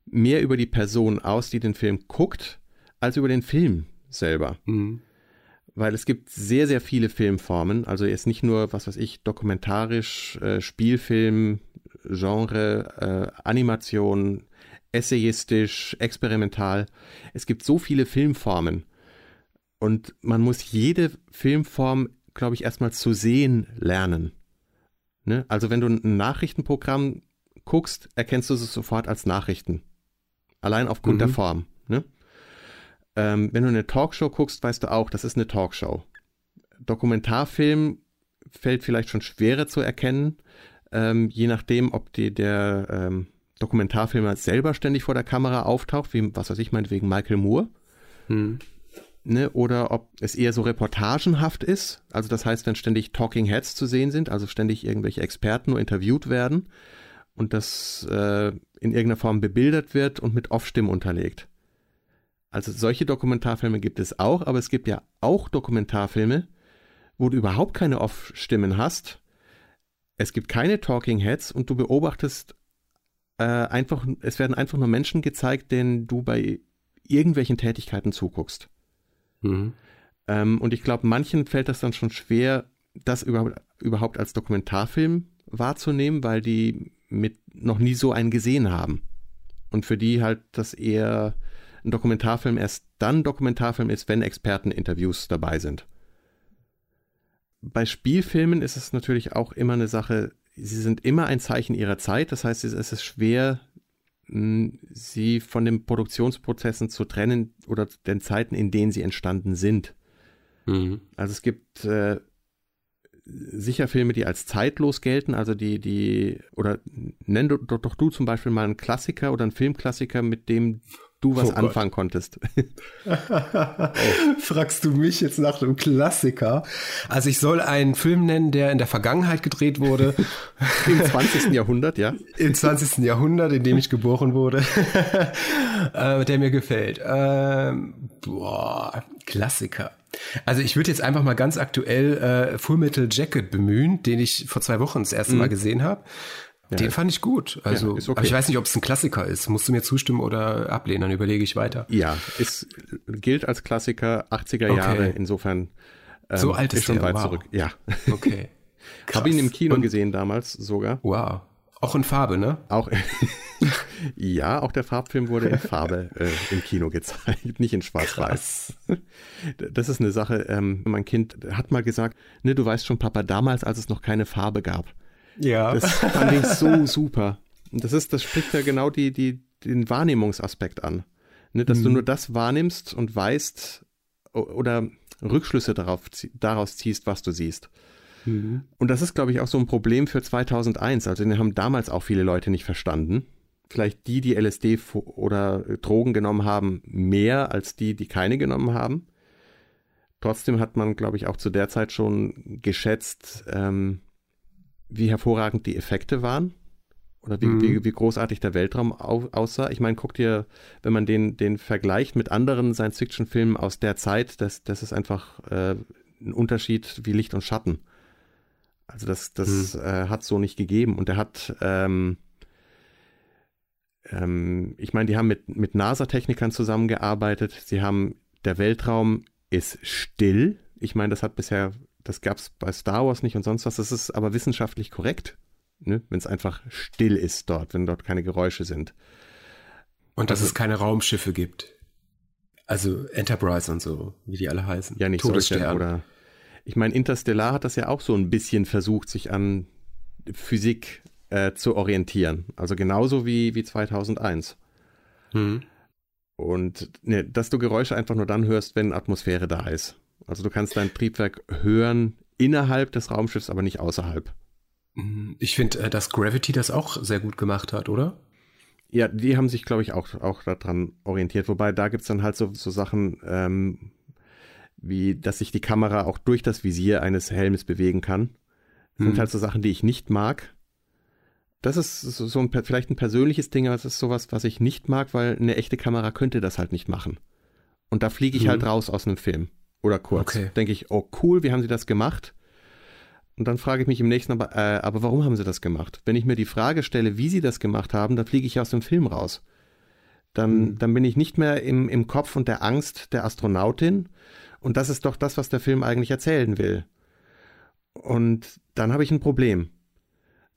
Speaker 1: mehr über die Person aus, die den Film guckt, als über den Film selber. Mhm. Weil es gibt sehr, sehr viele Filmformen. Also jetzt nicht nur, was weiß ich, dokumentarisch, äh, Spielfilm, Genre, äh, Animation, essayistisch, experimental. Es gibt so viele Filmformen. Und man muss jede Filmform, glaube ich, erstmal zu sehen lernen. Ne? Also wenn du ein Nachrichtenprogramm guckst, erkennst du es sofort als Nachrichten. Allein aufgrund mhm. der Form. Ne? Ähm, wenn du eine Talkshow guckst, weißt du auch, das ist eine Talkshow. Dokumentarfilm fällt vielleicht schon schwerer zu erkennen, ähm, je nachdem, ob die, der ähm, Dokumentarfilmer selber ständig vor der Kamera auftaucht, wie, was weiß ich, meinetwegen Michael Moore. Hm. Ne, oder ob es eher so reportagenhaft ist. Also das heißt, wenn ständig Talking Heads zu sehen sind, also ständig irgendwelche Experten nur interviewt werden und das äh, in irgendeiner Form bebildert wird und mit Off-Stimmen unterlegt. Also solche Dokumentarfilme gibt es auch, aber es gibt ja auch Dokumentarfilme, wo du überhaupt keine Off-Stimmen hast. Es gibt keine Talking Heads und du beobachtest äh, einfach, es werden einfach nur Menschen gezeigt, denen du bei irgendwelchen Tätigkeiten zuguckst. Mhm. Ähm, und ich glaube, manchen fällt das dann schon schwer, das überhaupt, überhaupt als Dokumentarfilm wahrzunehmen, weil die mit noch nie so einen gesehen haben. Und für die halt das eher ein Dokumentarfilm erst dann Dokumentarfilm ist, wenn Experteninterviews dabei sind. Bei Spielfilmen ist es natürlich auch immer eine Sache, sie sind immer ein Zeichen ihrer Zeit, das heißt, es ist schwer, sie von den Produktionsprozessen zu trennen oder den Zeiten, in denen sie entstanden sind. Mhm. Also es gibt äh, sicher Filme, die als zeitlos gelten, also die, die, oder nenn doch, doch du zum Beispiel mal einen Klassiker oder einen Filmklassiker, mit dem du was oh anfangen konntest.
Speaker 2: oh. Fragst du mich jetzt nach einem Klassiker? Also ich soll einen Film nennen, der in der Vergangenheit gedreht wurde.
Speaker 1: Im 20. Jahrhundert, ja.
Speaker 2: Im 20. Jahrhundert, in dem ich geboren wurde. äh, der mir gefällt. Ähm, boah, Klassiker. Also ich würde jetzt einfach mal ganz aktuell äh, Full Metal Jacket bemühen, den ich vor zwei Wochen das erste mhm. Mal gesehen habe. Ja, Den fand ich gut. Also, ja, okay. aber ich weiß nicht, ob es ein Klassiker ist. Musst du mir zustimmen oder ablehnen? Dann überlege ich weiter.
Speaker 1: Ja, es gilt als Klassiker 80er okay. Jahre. Insofern
Speaker 2: Ähm, so alt ist, ist
Speaker 1: schon
Speaker 2: der,
Speaker 1: weit
Speaker 2: wow.
Speaker 1: zurück. Ja.
Speaker 2: Okay.
Speaker 1: Habe ihn im Kino Und, gesehen damals sogar.
Speaker 2: Wow. Auch in Farbe, ne?
Speaker 1: Auch. ja, auch der Farbfilm wurde in Farbe äh, im Kino gezeigt, nicht in Schwarz-Weiß. Das ist eine Sache. Ähm, mein Kind hat mal gesagt, ne, du weißt schon, Papa, damals, als es noch keine Farbe gab.
Speaker 2: Ja.
Speaker 1: Das fand ich so super. Und das ist, das spricht ja genau die, die, den Wahrnehmungsaspekt an. Ne, dass mhm. du nur das wahrnimmst und weißt oder Rückschlüsse darauf, daraus ziehst, was du siehst. Mhm. Und das ist, glaube ich, auch so ein Problem für 2001. Also den haben damals auch viele Leute nicht verstanden. Vielleicht die, die LSD oder Drogen genommen haben, mehr als die, die keine genommen haben. Trotzdem hat man, glaube ich, auch zu der Zeit schon geschätzt, ähm, wie hervorragend die Effekte waren oder wie, mhm. wie, wie, großartig der Weltraum au, aussah. Ich meine, guck dir, wenn man den, den vergleicht mit anderen Science-Fiction-Filmen aus der Zeit, das, das ist einfach äh, ein Unterschied wie Licht und Schatten. Also das, das mhm. äh, hat so nicht gegeben. Und er hat, ähm, ähm, ich meine, die haben mit, mit NASA-Technikern zusammengearbeitet. Sie haben, der Weltraum ist still. Ich meine, das hat bisher, das gab es bei Star Wars nicht und sonst was. Das ist aber wissenschaftlich korrekt ne? wenn es einfach still ist dort, wenn dort keine Geräusche sind.
Speaker 2: Und dass also, es keine Raumschiffe gibt. Also Enterprise und so, wie die alle heißen.
Speaker 1: Ja, nicht Todesstern. oder ich meine, Interstellar hat das ja auch so ein bisschen versucht, sich an Physik äh, zu orientieren. Also genauso wie, wie 2001. Hm. Und ne, dass du Geräusche einfach nur dann hörst, wenn Atmosphäre da ist. Also du kannst dein Triebwerk hören innerhalb des Raumschiffs, aber nicht außerhalb.
Speaker 2: Mhm. Ich finde, äh, dass Gravity das auch sehr gut gemacht hat, oder?
Speaker 1: Ja, die haben sich, glaube ich, auch, auch daran orientiert. Wobei da gibt es dann halt so, so Sachen, ähm, wie dass sich die Kamera auch durch das Visier eines Helmes bewegen kann. Das hm. sind halt so Sachen, die ich nicht mag. Das ist so ein, vielleicht ein persönliches Ding, aber es ist sowas, was ich nicht mag, weil eine echte Kamera könnte das halt nicht machen. Und da fliege ich hm. halt raus aus einem Film. Oder kurz. Okay. Denke ich, oh cool, wie haben sie das gemacht? Und dann frage ich mich im nächsten, aber, äh, aber warum haben sie das gemacht? Wenn ich mir die Frage stelle, wie sie das gemacht haben, dann fliege ich aus dem Film raus. Dann, mhm. dann bin ich nicht mehr im, im Kopf und der Angst der Astronautin. Und das ist doch das, was der Film eigentlich erzählen will. Und dann habe ich ein Problem.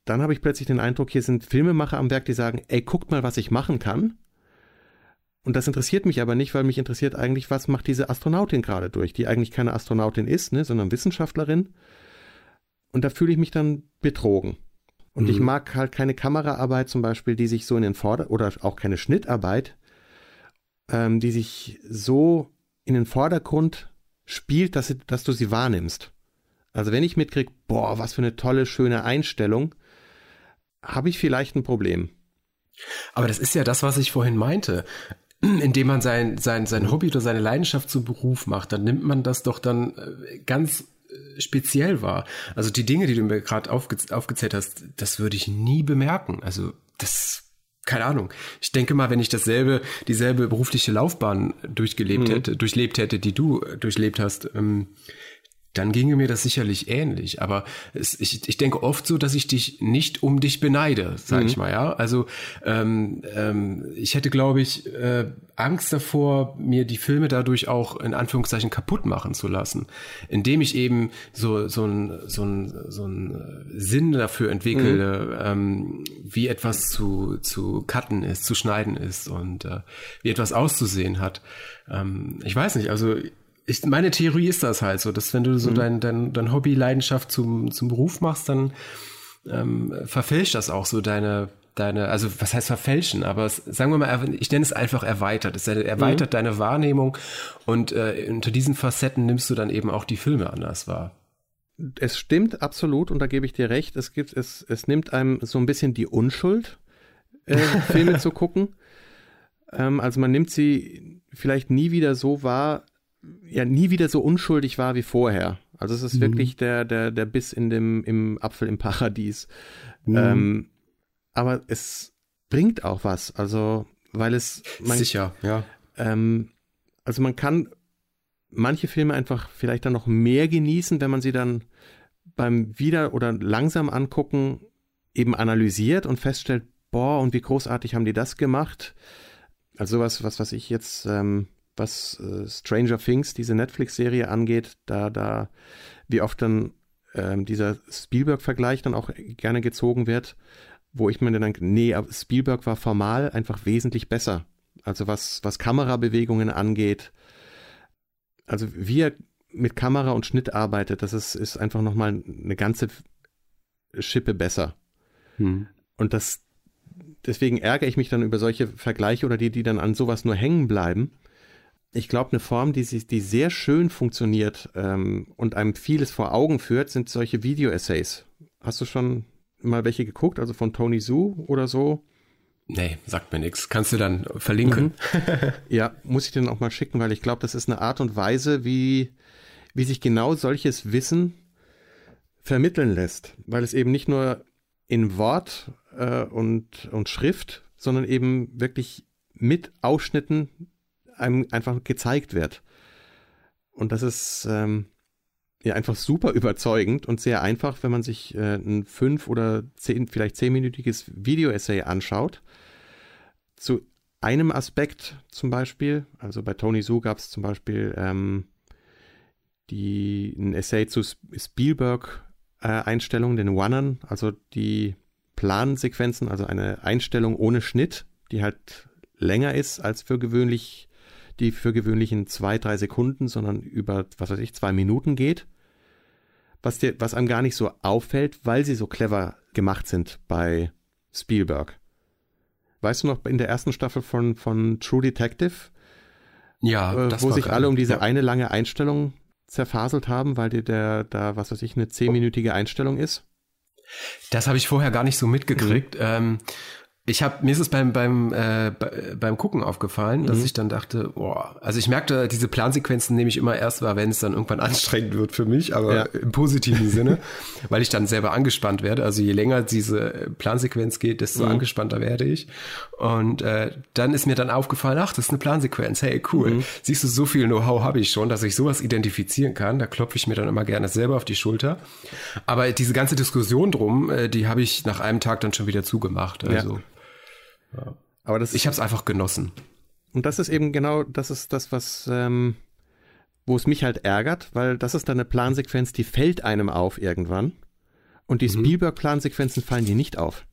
Speaker 1: Dann habe ich plötzlich den Eindruck, hier sind Filmemacher am Werk, die sagen, ey, guckt mal, was ich machen kann. Und das interessiert mich aber nicht, weil mich interessiert eigentlich, was macht diese Astronautin gerade durch, die eigentlich keine Astronautin ist, ne, sondern Wissenschaftlerin und da fühle ich mich dann betrogen. Und mhm. ich mag halt keine Kameraarbeit zum Beispiel, die sich so in den Vorder- oder auch keine Schnittarbeit, ähm, die sich so in den Vordergrund spielt, dass, sie, dass du sie wahrnimmst. Also wenn ich mitkriege, boah, was für eine tolle, schöne Einstellung, habe ich vielleicht ein Problem.
Speaker 2: Aber das ist ja das, was ich vorhin meinte. Indem man sein, sein, sein Hobby oder seine Leidenschaft zum Beruf macht, dann nimmt man das doch dann äh, ganz speziell war. Also die Dinge, die du mir gerade aufge aufgezählt hast, das würde ich nie bemerken. Also das keine Ahnung. Ich denke mal, wenn ich dasselbe, dieselbe berufliche Laufbahn durchgelebt mhm. hätte, durchlebt hätte, die du durchlebt hast, ähm, dann ginge mir das sicherlich ähnlich. Aber es, ich, ich denke oft so, dass ich dich nicht um dich beneide, sage mhm. ich mal, ja. Also ähm, ähm, ich hätte, glaube ich, äh, Angst davor, mir die Filme dadurch auch in Anführungszeichen kaputt machen zu lassen, indem ich eben so so ein so ein so ein Sinn dafür entwickle, mhm. ähm, wie etwas zu zu cutten ist, zu schneiden ist und äh, wie etwas auszusehen hat. Ähm, ich weiß nicht, also ich, meine Theorie ist das halt so, dass wenn du so mhm. dein, dein, dein Hobby, Leidenschaft zum, zum Beruf machst, dann ähm, verfälscht das auch so deine, deine, also was heißt verfälschen, aber es, sagen wir mal, ich nenne es einfach erweitert. Es erweitert mhm. deine Wahrnehmung und äh, unter diesen Facetten nimmst du dann eben auch die Filme anders wahr.
Speaker 1: Es stimmt absolut und da gebe ich dir recht. Es gibt, es, es nimmt einem so ein bisschen die Unschuld, äh, Filme zu gucken. Ähm, also man nimmt sie vielleicht nie wieder so wahr, ja nie wieder so unschuldig war wie vorher. Also es ist mhm. wirklich der, der, der Biss in dem, im Apfel im Paradies. Mhm. Ähm, aber es bringt auch was. Also, weil es.
Speaker 2: Man, Sicher, ja.
Speaker 1: Ähm, also man kann manche Filme einfach vielleicht dann noch mehr genießen, wenn man sie dann beim wieder oder langsam angucken eben analysiert und feststellt, boah, und wie großartig haben die das gemacht. Also sowas, was, was ich jetzt, ähm, was äh, Stranger Things, diese Netflix-Serie angeht, da, da, wie oft dann ähm, dieser Spielberg-Vergleich dann auch gerne gezogen wird, wo ich mir dann denke, nee, Spielberg war formal einfach wesentlich besser. Also was, was Kamerabewegungen angeht, also wie er mit Kamera und Schnitt arbeitet, das ist, ist einfach nochmal eine ganze Schippe besser. Hm. Und das, deswegen ärgere ich mich dann über solche Vergleiche oder die, die dann an sowas nur hängen bleiben. Ich glaube, eine Form, die, die sehr schön funktioniert ähm, und einem vieles vor Augen führt, sind solche Video-Essays. Hast du schon mal welche geguckt, also von Tony Su oder so?
Speaker 2: Nee, sagt mir nichts. Kannst du dann verlinken?
Speaker 1: ja, muss ich den auch mal schicken, weil ich glaube, das ist eine Art und Weise, wie, wie sich genau solches Wissen vermitteln lässt. Weil es eben nicht nur in Wort äh, und, und Schrift, sondern eben wirklich mit Ausschnitten einem einfach gezeigt wird. Und das ist ähm, ja einfach super überzeugend und sehr einfach, wenn man sich äh, ein fünf oder zehn, vielleicht zehnminütiges Video-Essay anschaut. Zu einem Aspekt zum Beispiel, also bei Tony Su gab es zum Beispiel ähm, die, ein Essay zu Spielberg-Einstellungen, äh, den Onern, also die Plansequenzen, also eine Einstellung ohne Schnitt, die halt länger ist als für gewöhnlich die für gewöhnlichen zwei, drei Sekunden, sondern über, was weiß ich, zwei Minuten geht. Was, dir, was einem gar nicht so auffällt, weil sie so clever gemacht sind bei Spielberg. Weißt du noch in der ersten Staffel von, von True Detective?
Speaker 2: Ja,
Speaker 1: äh, wo sich alle um diese ja. eine lange Einstellung zerfaselt haben, weil dir der da, was weiß ich, eine zehnminütige Einstellung ist?
Speaker 2: Das habe ich vorher gar nicht so mitgekriegt. Mhm. Ähm, ich habe mir ist es beim beim äh, beim Gucken aufgefallen, dass mhm. ich dann dachte, boah, also ich merkte, diese Plansequenzen nehme ich immer erst wahr, wenn es dann irgendwann anstrengend wird für mich, aber ja. im positiven Sinne, weil ich dann selber angespannt werde. Also je länger diese Plansequenz geht, desto mhm. angespannter werde ich. Und äh, dann ist mir dann aufgefallen, ach, das ist eine Plansequenz. Hey, cool. Mhm. Siehst du, so viel Know-how habe ich schon, dass ich sowas identifizieren kann. Da klopfe ich mir dann immer gerne selber auf die Schulter. Aber diese ganze Diskussion drum, äh, die habe ich nach einem Tag dann schon wieder zugemacht. Also ja. Ja. Aber das ich habe es einfach genossen.
Speaker 1: Und das ist eben genau, das ist das, was, ähm, wo es mich halt ärgert, weil das ist dann eine Plansequenz, die fällt einem auf irgendwann. Und die mhm. Spielberg-Plansequenzen fallen dir nicht auf.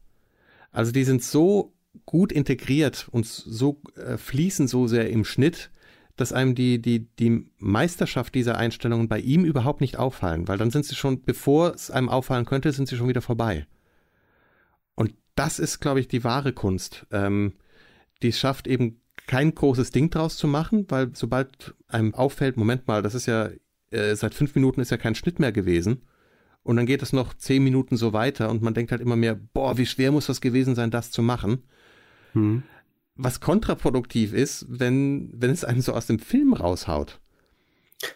Speaker 1: Also die sind so gut integriert und so äh, fließen so sehr im Schnitt, dass einem die, die, die Meisterschaft dieser Einstellungen bei ihm überhaupt nicht auffallen, weil dann sind sie schon, bevor es einem auffallen könnte, sind sie schon wieder vorbei das ist, glaube ich, die wahre Kunst. Ähm, die schafft eben kein großes Ding draus zu machen, weil sobald einem auffällt, Moment mal, das ist ja, äh, seit fünf Minuten ist ja kein Schnitt mehr gewesen. Und dann geht es noch zehn Minuten so weiter und man denkt halt immer mehr, boah, wie schwer muss das gewesen sein, das zu machen. Hm. Was kontraproduktiv ist, wenn, wenn es einen so aus dem Film raushaut.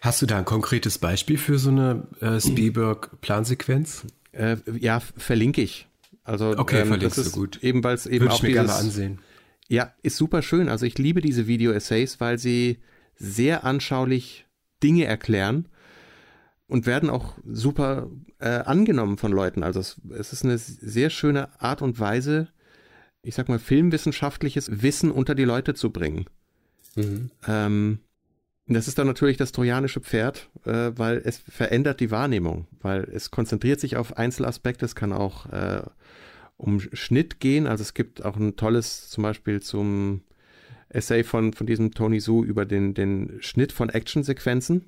Speaker 2: Hast du da ein konkretes Beispiel für so eine äh, Spielberg-Plansequenz?
Speaker 1: Äh, ja, verlinke ich. Also
Speaker 2: okay, ähm, das ist gut.
Speaker 1: eben, weil es eben
Speaker 2: Würde auch ich mir dieses, gerne ansehen.
Speaker 1: Ja, ist super schön. Also ich liebe diese Video-Essays, weil sie sehr anschaulich Dinge erklären und werden auch super äh, angenommen von Leuten. Also es, es ist eine sehr schöne Art und Weise, ich sag mal, filmwissenschaftliches Wissen unter die Leute zu bringen. Mhm. Ähm, das ist dann natürlich das trojanische Pferd, äh, weil es verändert die Wahrnehmung, weil es konzentriert sich auf Einzelaspekte, es kann auch äh, um Schnitt gehen. Also es gibt auch ein tolles zum Beispiel zum Essay von, von diesem Tony Su über den, den Schnitt von Actionsequenzen,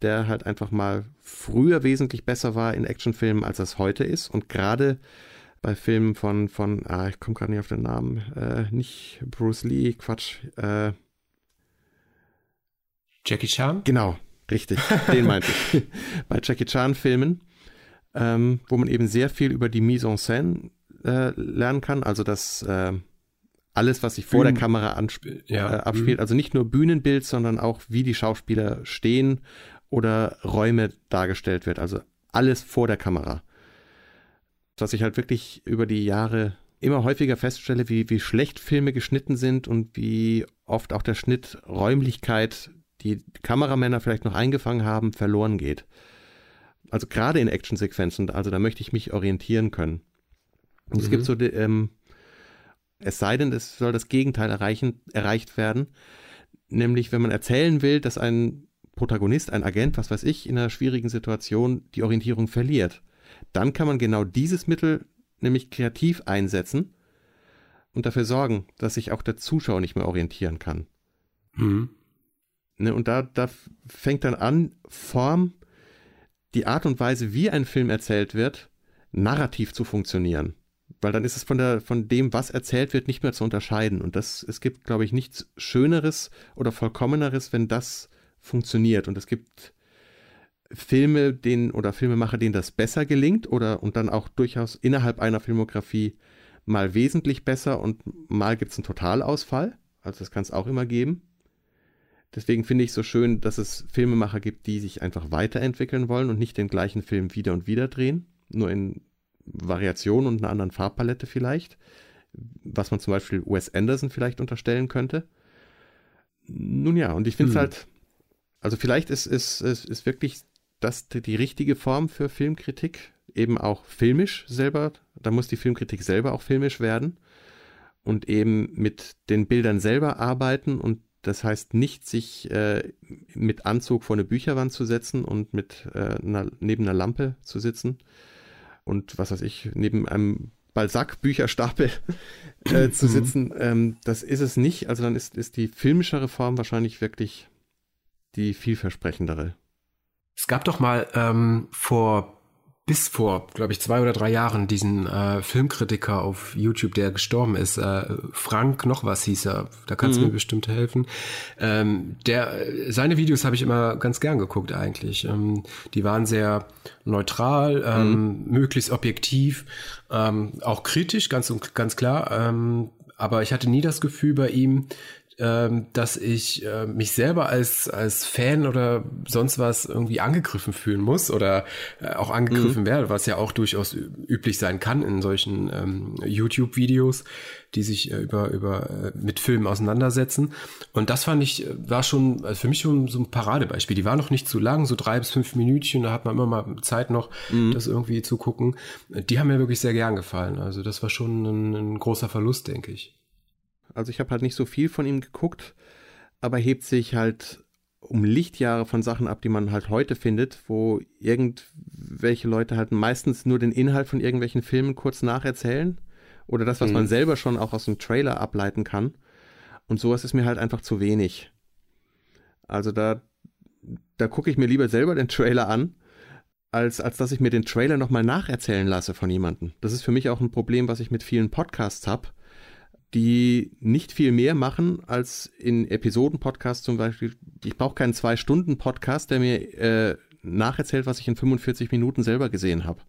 Speaker 1: der halt einfach mal früher wesentlich besser war in Actionfilmen, als es heute ist. Und gerade bei Filmen von, von ah, ich komme gerade nicht auf den Namen, äh, nicht Bruce Lee, Quatsch, äh,
Speaker 2: Jackie Chan?
Speaker 1: Genau, richtig, den meinte ich. Bei Jackie Chan-Filmen, ähm, wo man eben sehr viel über die Mise en scène äh, lernen kann, also das äh, alles, was sich vor Bühnen, der Kamera ja, äh, abspielt, also nicht nur Bühnenbild, sondern auch wie die Schauspieler stehen oder Räume dargestellt wird, also alles vor der Kamera. Was ich halt wirklich über die Jahre immer häufiger feststelle, wie, wie schlecht Filme geschnitten sind und wie oft auch der Schnitt Räumlichkeit die Kameramänner vielleicht noch eingefangen haben, verloren geht. Also gerade in Actionsequenzen, also da möchte ich mich orientieren können. Und mhm. es gibt mhm. so, ähm, es sei denn, es soll das Gegenteil erreichen, erreicht werden, Nämlich, wenn man erzählen will, dass ein Protagonist, ein Agent, was weiß ich, in einer schwierigen Situation die Orientierung verliert, dann kann man genau dieses Mittel nämlich kreativ einsetzen und dafür sorgen, dass sich auch der Zuschauer nicht mehr orientieren kann. Mhm. Ne, und da, da fängt dann an, Form, die Art und Weise, wie ein Film erzählt wird, narrativ zu funktionieren. Weil dann ist es von, der, von dem, was erzählt wird, nicht mehr zu unterscheiden. Und das, es gibt, glaube ich, nichts Schöneres oder Vollkommeneres, wenn das funktioniert. Und es gibt Filme, denen oder Filmemacher, denen das besser gelingt oder und dann auch durchaus innerhalb einer Filmografie mal wesentlich besser und mal gibt es einen Totalausfall. Also das kann es auch immer geben. Deswegen finde ich es so schön, dass es Filmemacher gibt, die sich einfach weiterentwickeln wollen und nicht den gleichen Film wieder und wieder drehen, nur in Variationen und einer anderen Farbpalette vielleicht, was man zum Beispiel Wes Anderson vielleicht unterstellen könnte. Nun ja, und ich finde es hm. halt, also vielleicht ist, ist, ist, ist wirklich das die richtige Form für Filmkritik, eben auch filmisch selber, da muss die Filmkritik selber auch filmisch werden und eben mit den Bildern selber arbeiten und das heißt nicht, sich äh, mit Anzug vor eine Bücherwand zu setzen und mit äh, einer, neben einer Lampe zu sitzen und was weiß ich, neben einem Balzac-Bücherstapel äh, zu mhm. sitzen. Ähm, das ist es nicht. Also dann ist, ist die filmischere Form wahrscheinlich wirklich die vielversprechendere.
Speaker 2: Es gab doch mal ähm, vor bis vor, glaube ich, zwei oder drei Jahren diesen äh, Filmkritiker auf YouTube, der gestorben ist. Äh, Frank noch was hieß er. Da kannst mhm. du mir bestimmt helfen. Ähm, der, seine Videos habe ich immer ganz gern geguckt eigentlich. Ähm, die waren sehr neutral, ähm, mhm. möglichst objektiv, ähm, auch kritisch, ganz ganz klar. Ähm, aber ich hatte nie das Gefühl bei ihm, ähm, dass ich äh, mich selber als, als Fan oder sonst was irgendwie angegriffen fühlen muss oder äh, auch angegriffen mhm. werde, was ja auch durchaus üblich sein kann in solchen ähm, YouTube-Videos, die sich äh, über, über äh, mit Filmen auseinandersetzen. Und das fand ich, äh, war schon also für mich schon so ein Paradebeispiel. Die war noch nicht zu lang, so drei bis fünf Minütchen, da hat man immer mal Zeit noch, mhm. das irgendwie zu gucken. Die haben mir wirklich sehr gern gefallen. Also das war schon ein, ein großer Verlust, denke ich.
Speaker 1: Also ich habe halt nicht so viel von ihm geguckt, aber hebt sich halt um Lichtjahre von Sachen ab, die man halt heute findet, wo irgendwelche Leute halt meistens nur den Inhalt von irgendwelchen Filmen kurz nacherzählen oder das, was mhm. man selber schon auch aus dem Trailer ableiten kann. Und sowas ist mir halt einfach zu wenig. Also da, da gucke ich mir lieber selber den Trailer an, als, als dass ich mir den Trailer nochmal nacherzählen lasse von jemandem. Das ist für mich auch ein Problem, was ich mit vielen Podcasts habe die nicht viel mehr machen als in Episoden-Podcasts zum Beispiel. Ich brauche keinen Zwei-Stunden-Podcast, der mir äh, nacherzählt, was ich in 45 Minuten selber gesehen habe.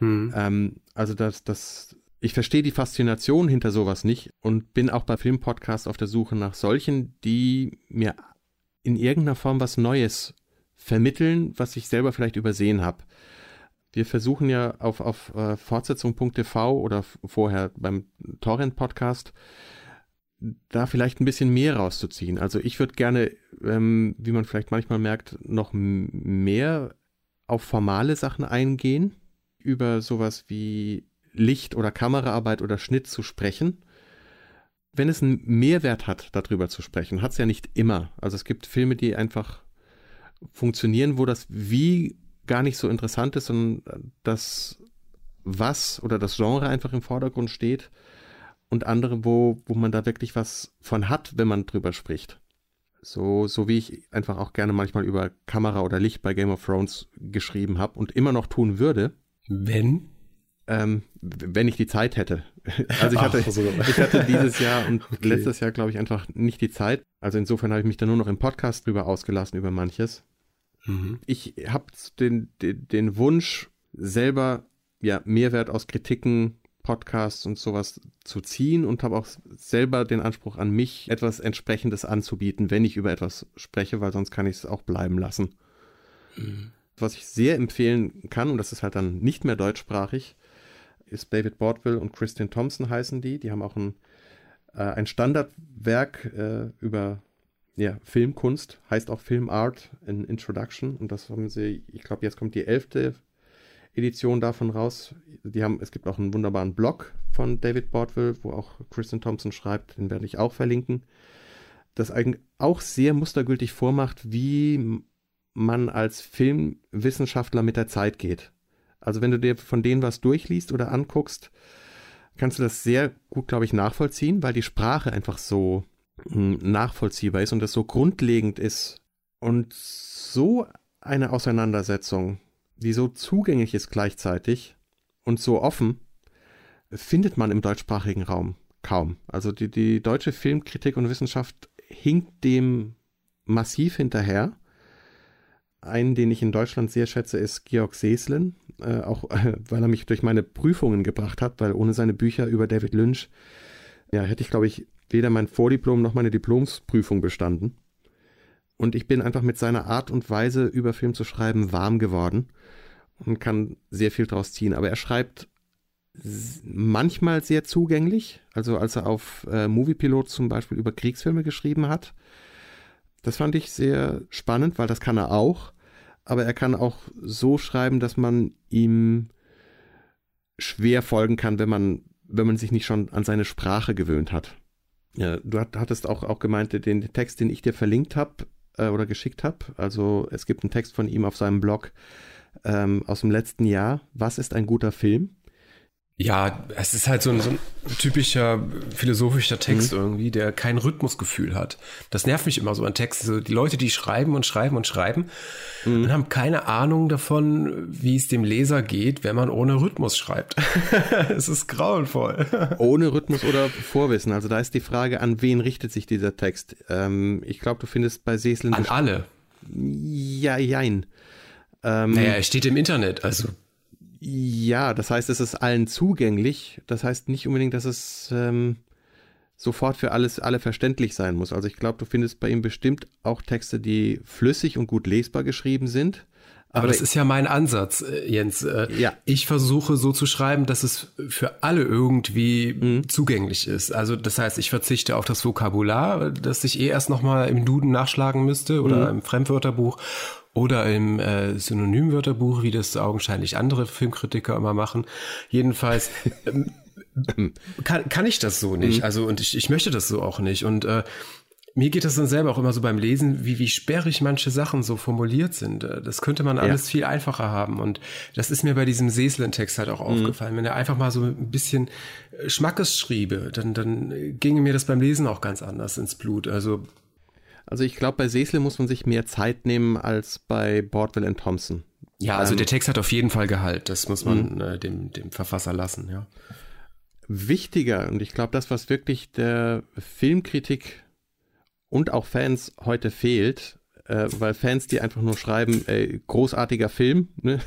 Speaker 1: Hm. Ähm, also das, das, ich verstehe die Faszination hinter sowas nicht und bin auch bei Filmpodcasts auf der Suche nach solchen, die mir in irgendeiner Form was Neues vermitteln, was ich selber vielleicht übersehen habe wir versuchen ja auf, auf äh, Fortsetzung.tv oder vorher beim Torrent-Podcast da vielleicht ein bisschen mehr rauszuziehen. Also ich würde gerne, ähm, wie man vielleicht manchmal merkt, noch mehr auf formale Sachen eingehen, über sowas wie Licht- oder Kameraarbeit oder Schnitt zu sprechen. Wenn es einen Mehrwert hat, darüber zu sprechen, hat es ja nicht immer. Also es gibt Filme, die einfach funktionieren, wo das Wie gar nicht so interessant ist, sondern das was oder das Genre einfach im Vordergrund steht und andere, wo, wo man da wirklich was von hat, wenn man drüber spricht. So, so wie ich einfach auch gerne manchmal über Kamera oder Licht bei Game of Thrones geschrieben habe und immer noch tun würde.
Speaker 2: Wenn?
Speaker 1: Ähm, wenn ich die Zeit hätte. Also ich hatte, Ach, so. ich hatte dieses Jahr und okay. letztes Jahr, glaube ich, einfach nicht die Zeit. Also insofern habe ich mich da nur noch im Podcast drüber ausgelassen über manches. Mhm. Ich habe den, den, den Wunsch, selber ja, Mehrwert aus Kritiken, Podcasts und sowas zu ziehen und habe auch selber den Anspruch an mich, etwas Entsprechendes anzubieten, wenn ich über etwas spreche, weil sonst kann ich es auch bleiben lassen. Mhm. Was ich sehr empfehlen kann, und das ist halt dann nicht mehr deutschsprachig, ist David Bordwell und Christian Thompson heißen die. Die haben auch ein, äh, ein Standardwerk äh, über ja, Filmkunst, heißt auch Filmart in Introduction. Und das haben sie, ich glaube, jetzt kommt die elfte Edition davon raus. Die haben, es gibt auch einen wunderbaren Blog von David Bordwell, wo auch Kristen Thompson schreibt, den werde ich auch verlinken. das auch sehr mustergültig vormacht, wie man als Filmwissenschaftler mit der Zeit geht. Also wenn du dir von denen was durchliest oder anguckst, kannst du das sehr gut, glaube ich, nachvollziehen, weil die Sprache einfach so nachvollziehbar ist und das so grundlegend ist. Und so eine Auseinandersetzung, die so zugänglich ist gleichzeitig und so offen, findet man im deutschsprachigen Raum kaum. Also die, die deutsche Filmkritik und Wissenschaft hinkt dem massiv hinterher. Einen, den ich in Deutschland sehr schätze, ist Georg Seslin, äh, auch äh, weil er mich durch meine Prüfungen gebracht hat, weil ohne seine Bücher über David Lynch, ja, hätte ich, glaube ich, weder mein Vordiplom noch meine Diplomsprüfung bestanden. Und ich bin einfach mit seiner Art und Weise, über Film zu schreiben, warm geworden und kann sehr viel draus ziehen. Aber er schreibt manchmal sehr zugänglich, also als er auf äh, Moviepilot zum Beispiel über Kriegsfilme geschrieben hat. Das fand ich sehr spannend, weil das kann er auch aber er kann auch so schreiben, dass man ihm schwer folgen kann, wenn man, wenn man sich nicht schon an seine Sprache gewöhnt hat. Du hattest auch, auch gemeint, den Text, den ich dir verlinkt habe äh, oder geschickt habe. Also es gibt einen Text von ihm auf seinem Blog ähm, aus dem letzten Jahr. Was ist ein guter Film?
Speaker 2: Ja, es ist halt so ein, so ein typischer philosophischer Text mhm. irgendwie, der kein Rhythmusgefühl hat. Das nervt mich immer so an Texten. So die Leute, die schreiben und schreiben und schreiben mhm. und haben keine Ahnung davon, wie es dem Leser geht, wenn man ohne Rhythmus schreibt. es ist grauenvoll.
Speaker 1: ohne Rhythmus oder Vorwissen. Also da ist die Frage, an wen richtet sich dieser Text? Ähm, ich glaube, du findest bei Seslen...
Speaker 2: An alle.
Speaker 1: Ja, jein.
Speaker 2: Ähm, naja, er steht im Internet, also
Speaker 1: ja, das heißt, es ist allen zugänglich. Das heißt nicht unbedingt, dass es ähm, sofort für alles alle verständlich sein muss. Also ich glaube, du findest bei ihm bestimmt auch Texte, die flüssig und gut lesbar geschrieben sind.
Speaker 2: Aber, Aber das ist ja mein Ansatz, äh, Jens. Äh, ja. Ich versuche so zu schreiben, dass es für alle irgendwie mhm. zugänglich ist. Also das heißt, ich verzichte auf das Vokabular, das ich eh erst nochmal im Duden nachschlagen müsste oder mhm. im Fremdwörterbuch oder im äh, Synonymwörterbuch, wie das augenscheinlich andere Filmkritiker immer machen. Jedenfalls ähm, kann, kann ich das so nicht. Mhm. Also und ich, ich möchte das so auch nicht. Und äh, mir geht das dann selber auch immer so beim Lesen, wie, wie sperrig manche Sachen so formuliert sind. Äh, das könnte man alles ja. viel einfacher haben. Und das ist mir bei diesem Seeslen-Text halt auch mhm. aufgefallen. Wenn er einfach mal so ein bisschen äh, Schmackes schriebe, dann, dann ginge mir das beim Lesen auch ganz anders ins Blut. Also
Speaker 1: also ich glaube, bei Sesle muss man sich mehr Zeit nehmen als bei Bordwell und Thompson.
Speaker 2: Ja, also ähm, der Text hat auf jeden Fall Gehalt. Das muss man mhm. äh, dem, dem Verfasser lassen, ja.
Speaker 1: Wichtiger, und ich glaube, das, was wirklich der Filmkritik und auch Fans heute fehlt, äh, weil Fans, die einfach nur schreiben, ey, großartiger Film, ne?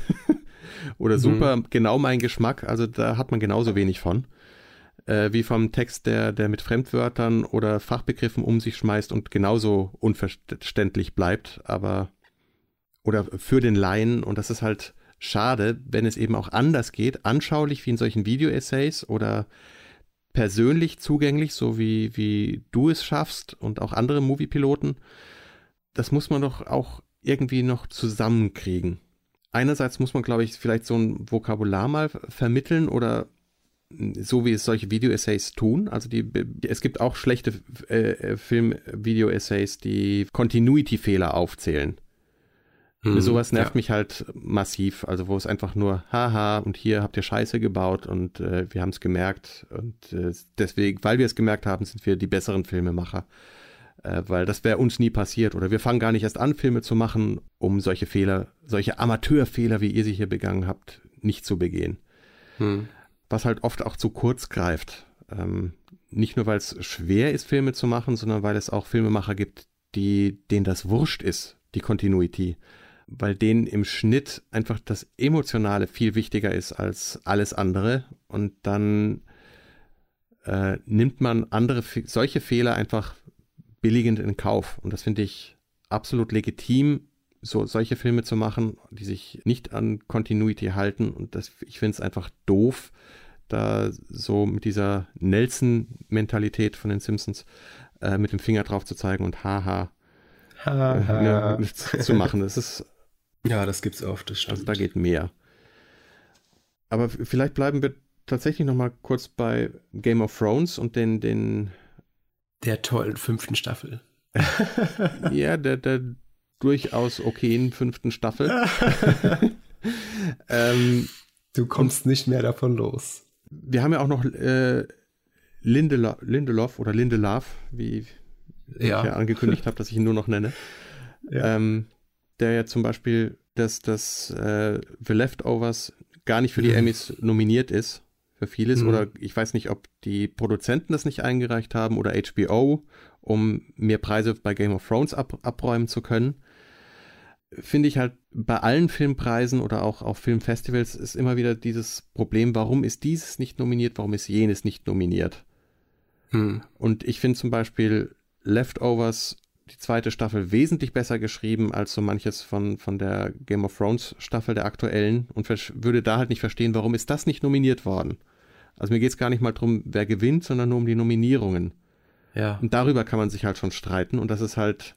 Speaker 1: oder mhm. super, mhm. genau mein Geschmack, also da hat man genauso wenig von äh, wie vom Text, der, der mit Fremdwörtern oder Fachbegriffen um sich schmeißt und genauso unverständlich bleibt, aber oder für den Laien und das ist halt schade, wenn es eben auch anders geht, anschaulich wie in solchen Video-Essays oder persönlich zugänglich, so wie, wie du es schaffst und auch andere Moviepiloten. Das muss man doch auch irgendwie noch zusammenkriegen. Einerseits muss man, glaube ich, vielleicht so ein Vokabular mal vermitteln oder so wie es solche Video-Essays tun. Also die, es gibt auch schlechte äh, Film-Video-Essays, die Continuity-Fehler aufzählen. Mhm, Sowas nervt ja. mich halt massiv. Also wo es einfach nur, haha, und hier habt ihr Scheiße gebaut und äh, wir haben es gemerkt. Und äh, deswegen, weil wir es gemerkt haben, sind wir die besseren Filmemacher. Äh, weil das wäre uns nie passiert. Oder wir fangen gar nicht erst an, Filme zu machen, um solche Fehler, solche Amateurfehler, wie ihr sie hier begangen habt, nicht zu begehen. Mhm was halt oft auch zu kurz greift. Ähm, nicht nur, weil es schwer ist, Filme zu machen, sondern weil es auch Filmemacher gibt, die, denen das wurscht ist, die Continuity. Weil denen im Schnitt einfach das Emotionale viel wichtiger ist als alles andere. Und dann äh, nimmt man andere, solche Fehler einfach billigend in Kauf. Und das finde ich absolut legitim, so solche Filme zu machen, die sich nicht an Continuity halten. Und das, ich finde es einfach doof, da so mit dieser Nelson-Mentalität von den Simpsons äh, mit dem Finger drauf zu zeigen und haha ha, ha. Äh, zu machen. Das ist.
Speaker 2: Ja, das gibt's oft, das
Speaker 1: stimmt. Also da geht mehr. Aber vielleicht bleiben wir tatsächlich noch mal kurz bei Game of Thrones und den, den
Speaker 2: der tollen fünften Staffel.
Speaker 1: ja, der, der durchaus okayen fünften Staffel.
Speaker 2: ähm, du kommst nicht mehr davon los.
Speaker 1: Wir haben ja auch noch äh, Lindelof, Lindelof oder Lindelaf, wie ja. ich ja angekündigt habe, dass ich ihn nur noch nenne. Ja. Ähm, der ja zum Beispiel dass das äh, The Leftovers gar nicht für die. Emmys nominiert ist, für vieles. Mhm. Oder ich weiß nicht, ob die Produzenten das nicht eingereicht haben oder HBO, um mehr Preise bei Game of Thrones ab, abräumen zu können. Finde ich halt bei allen Filmpreisen oder auch auf Filmfestivals ist immer wieder dieses Problem, warum ist dieses nicht nominiert, warum ist jenes nicht nominiert? Mhm. Und ich finde zum Beispiel Leftovers die zweite Staffel wesentlich besser geschrieben als so manches von, von der Game of Thrones Staffel der aktuellen und würde da halt nicht verstehen, warum ist das nicht nominiert worden. Also mir geht es gar nicht mal darum, wer gewinnt, sondern nur um die Nominierungen. Ja. Und darüber kann man sich halt schon streiten und das ist halt,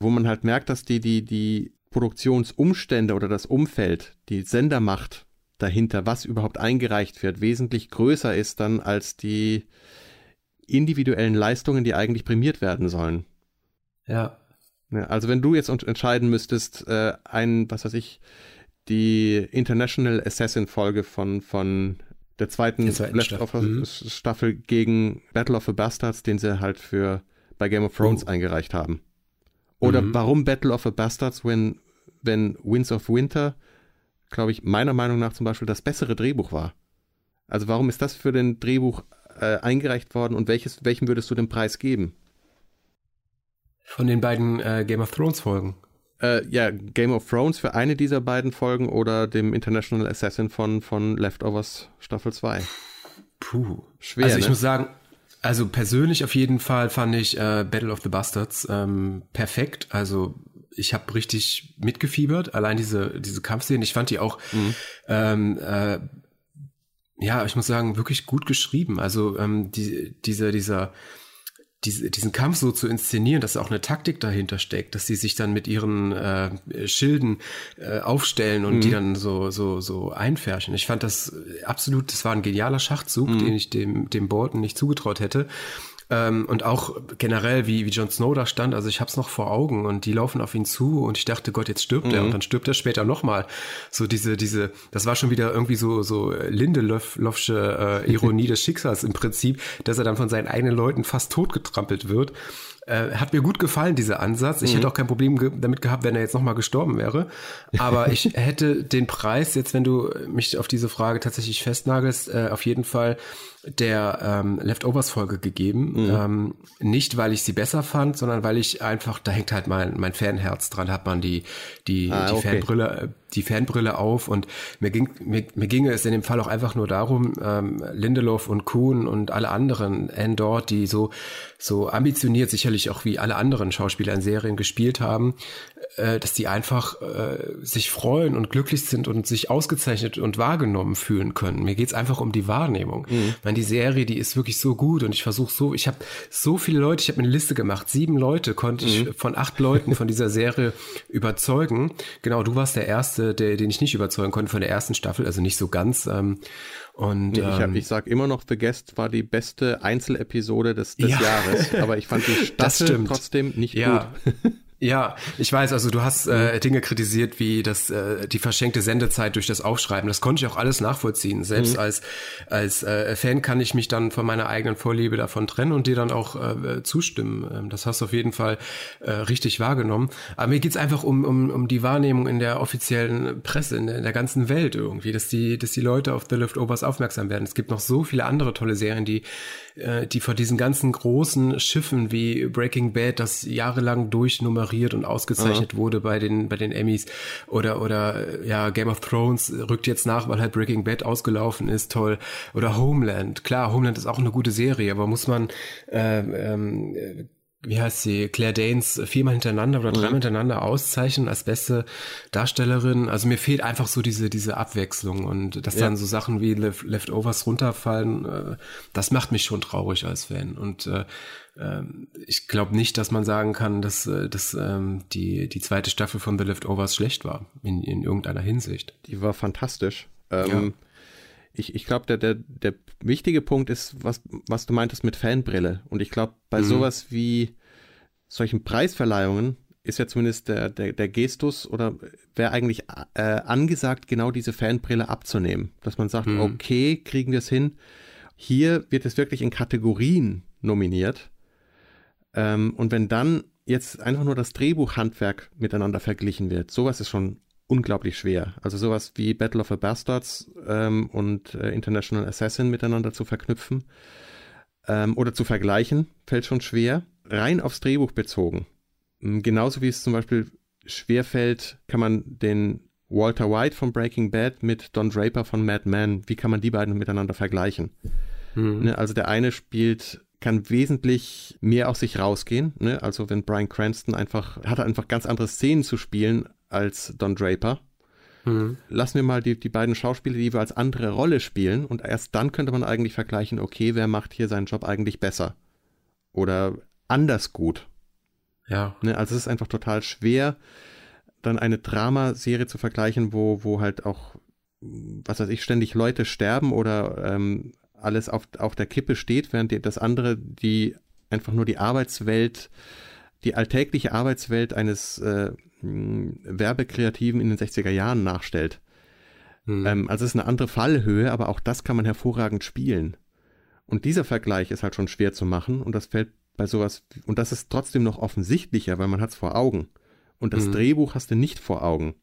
Speaker 1: wo man halt merkt, dass die, die, die Produktionsumstände oder das Umfeld, die Sendermacht dahinter, was überhaupt eingereicht wird, wesentlich größer ist dann als die individuellen Leistungen, die eigentlich prämiert werden sollen.
Speaker 2: Ja.
Speaker 1: ja also wenn du jetzt entscheiden müsstest, äh, ein, was weiß ich, die International Assassin Folge von, von der zweiten, Left of mhm. Staffel gegen Battle of the Bastards, den sie halt für bei Game of Thrones oh. eingereicht haben. Oder mhm. warum Battle of the Bastards, wenn, wenn Winds of Winter, glaube ich, meiner Meinung nach zum Beispiel das bessere Drehbuch war. Also warum ist das für den Drehbuch äh, eingereicht worden und welches, welchem würdest du den Preis geben?
Speaker 2: Von den beiden äh, Game of Thrones Folgen.
Speaker 1: Äh, ja, Game of Thrones für eine dieser beiden Folgen oder dem International Assassin von, von Leftovers Staffel 2.
Speaker 2: Puh. Schwer. Also ich ne? muss sagen, also persönlich auf jeden Fall fand ich äh, Battle of the Bastards ähm, perfekt. Also ich habe richtig mitgefiebert. Allein diese, diese Kampfszenen, ich fand die auch mhm. ähm, äh, ja, ich muss sagen, wirklich gut geschrieben. Also ähm, die, diese, dieser diese, diesen Kampf so zu inszenieren, dass auch eine Taktik dahinter steckt, dass sie sich dann mit ihren äh, Schilden äh, aufstellen und mhm. die dann so so so einfärchen. Ich fand das absolut, das war ein genialer Schachzug, mhm. den ich dem dem Bolton nicht zugetraut hätte. Ähm, und auch generell, wie, wie Jon Snow da stand, also ich hab's noch vor Augen und die laufen auf ihn zu und ich dachte, Gott, jetzt stirbt mhm. er und dann stirbt er später nochmal. So diese, diese, das war schon wieder irgendwie so, so Lindelöffsche äh, Ironie des Schicksals im Prinzip, dass er dann von seinen eigenen Leuten fast totgetrampelt wird. Äh, hat mir gut gefallen, dieser Ansatz. Ich mhm. hätte auch kein Problem ge damit gehabt, wenn er jetzt nochmal gestorben wäre. Aber ich hätte den Preis, jetzt wenn du mich auf diese Frage tatsächlich festnagelst, äh, auf jeden Fall der ähm, Leftovers-Folge gegeben. Mhm. Ähm, nicht, weil ich sie besser fand, sondern weil ich einfach, da hängt halt mein, mein Fanherz dran, hat man die, die, ah, die okay. Fanbrille, die Fanbrille auf und mir ging, mir, mir ginge es in dem Fall auch einfach nur darum, ähm, Lindelof und Kuhn und alle anderen Endor, die so, so ambitioniert sicherlich auch wie alle anderen Schauspieler in Serien gespielt haben, äh, dass die einfach äh, sich freuen und glücklich sind und sich ausgezeichnet und wahrgenommen fühlen können. Mir geht's einfach um die Wahrnehmung. Mhm. Meine, die Serie, die ist wirklich so gut und ich versuche so, ich habe so viele Leute, ich habe eine Liste gemacht, sieben Leute konnte mhm. ich von acht Leuten von dieser Serie überzeugen. Genau, du warst der Erste, der, den ich nicht überzeugen konnte von der ersten Staffel, also nicht so ganz. Ähm, und,
Speaker 1: nee, ich, hab, ähm, ich sag immer noch, The Guest war die beste Einzelepisode des, des ja. Jahres, aber ich fand die Staffel trotzdem nicht ja. gut.
Speaker 2: Ja, ich weiß, also du hast äh, mhm. Dinge kritisiert wie das, äh, die verschenkte Sendezeit durch das Aufschreiben. Das konnte ich auch alles nachvollziehen. Selbst mhm. als, als äh, Fan kann ich mich dann von meiner eigenen Vorliebe davon trennen und dir dann auch äh, zustimmen. Ähm, das hast du auf jeden Fall äh, richtig wahrgenommen. Aber mir geht's einfach um, um, um die Wahrnehmung in der offiziellen Presse, in der, in der ganzen Welt irgendwie, dass die, dass die Leute auf The Leftovers aufmerksam werden. Es gibt noch so viele andere tolle Serien, die äh, die vor diesen ganzen großen Schiffen wie Breaking Bad, das jahrelang durchnummeriert und ausgezeichnet Aha. wurde bei den, bei den Emmys oder, oder, ja, Game of Thrones rückt jetzt nach, weil halt Breaking Bad ausgelaufen ist, toll. Oder Homeland. Klar, Homeland ist auch eine gute Serie, aber muss man, äh, ähm, wie heißt sie, Claire Danes viermal hintereinander oder dreimal mhm. hintereinander auszeichnen als beste Darstellerin. Also mir fehlt einfach so diese, diese Abwechslung und dass ja. dann so Sachen wie Leftovers runterfallen, äh, das macht mich schon traurig als Fan. Und äh, äh, ich glaube nicht, dass man sagen kann, dass, äh, dass ähm, die, die zweite Staffel von The Leftovers schlecht war, in, in irgendeiner Hinsicht.
Speaker 1: Die war fantastisch. Ähm, ja. Ich, ich glaube, der, der, der wichtige Punkt ist, was, was du meintest mit Fanbrille. Und ich glaube, bei mhm. sowas wie solchen Preisverleihungen ist ja zumindest der, der, der Gestus oder wäre eigentlich äh, angesagt, genau diese Fanbrille abzunehmen. Dass man sagt, hm. okay, kriegen wir es hin. Hier wird es wirklich in Kategorien nominiert. Ähm, und wenn dann jetzt einfach nur das Drehbuchhandwerk miteinander verglichen wird, sowas ist schon unglaublich schwer. Also sowas wie Battle of the Bastards ähm, und äh, International Assassin miteinander zu verknüpfen ähm, oder zu vergleichen, fällt schon schwer. Rein aufs Drehbuch bezogen hm, genauso wie es zum Beispiel schwerfällt, kann man den Walter White von Breaking Bad mit Don Draper von Mad Men, wie kann man die beiden miteinander vergleichen? Mhm. Ne, also der eine spielt, kann wesentlich mehr aus sich rausgehen. Ne? Also wenn Brian Cranston einfach, hat er einfach ganz andere Szenen zu spielen als Don Draper. Mhm. Lassen wir mal die, die beiden Schauspieler, die jeweils andere Rolle spielen und erst dann könnte man eigentlich vergleichen, okay, wer macht hier seinen Job eigentlich besser? Oder anders gut.
Speaker 2: Ja.
Speaker 1: Ne, also es ist einfach total schwer, dann eine Dramaserie zu vergleichen, wo, wo halt auch, was weiß ich, ständig Leute sterben oder ähm, alles auf, auf der Kippe steht, während das andere, die einfach nur die Arbeitswelt, die alltägliche Arbeitswelt eines äh, Werbekreativen in den 60er Jahren nachstellt. Hm. Ähm, also es ist eine andere Fallhöhe, aber auch das kann man hervorragend spielen. Und dieser Vergleich ist halt schon schwer zu machen und das fällt bei sowas, und das ist trotzdem noch offensichtlicher, weil man hat es vor Augen. Und das mhm. Drehbuch hast du nicht vor Augen.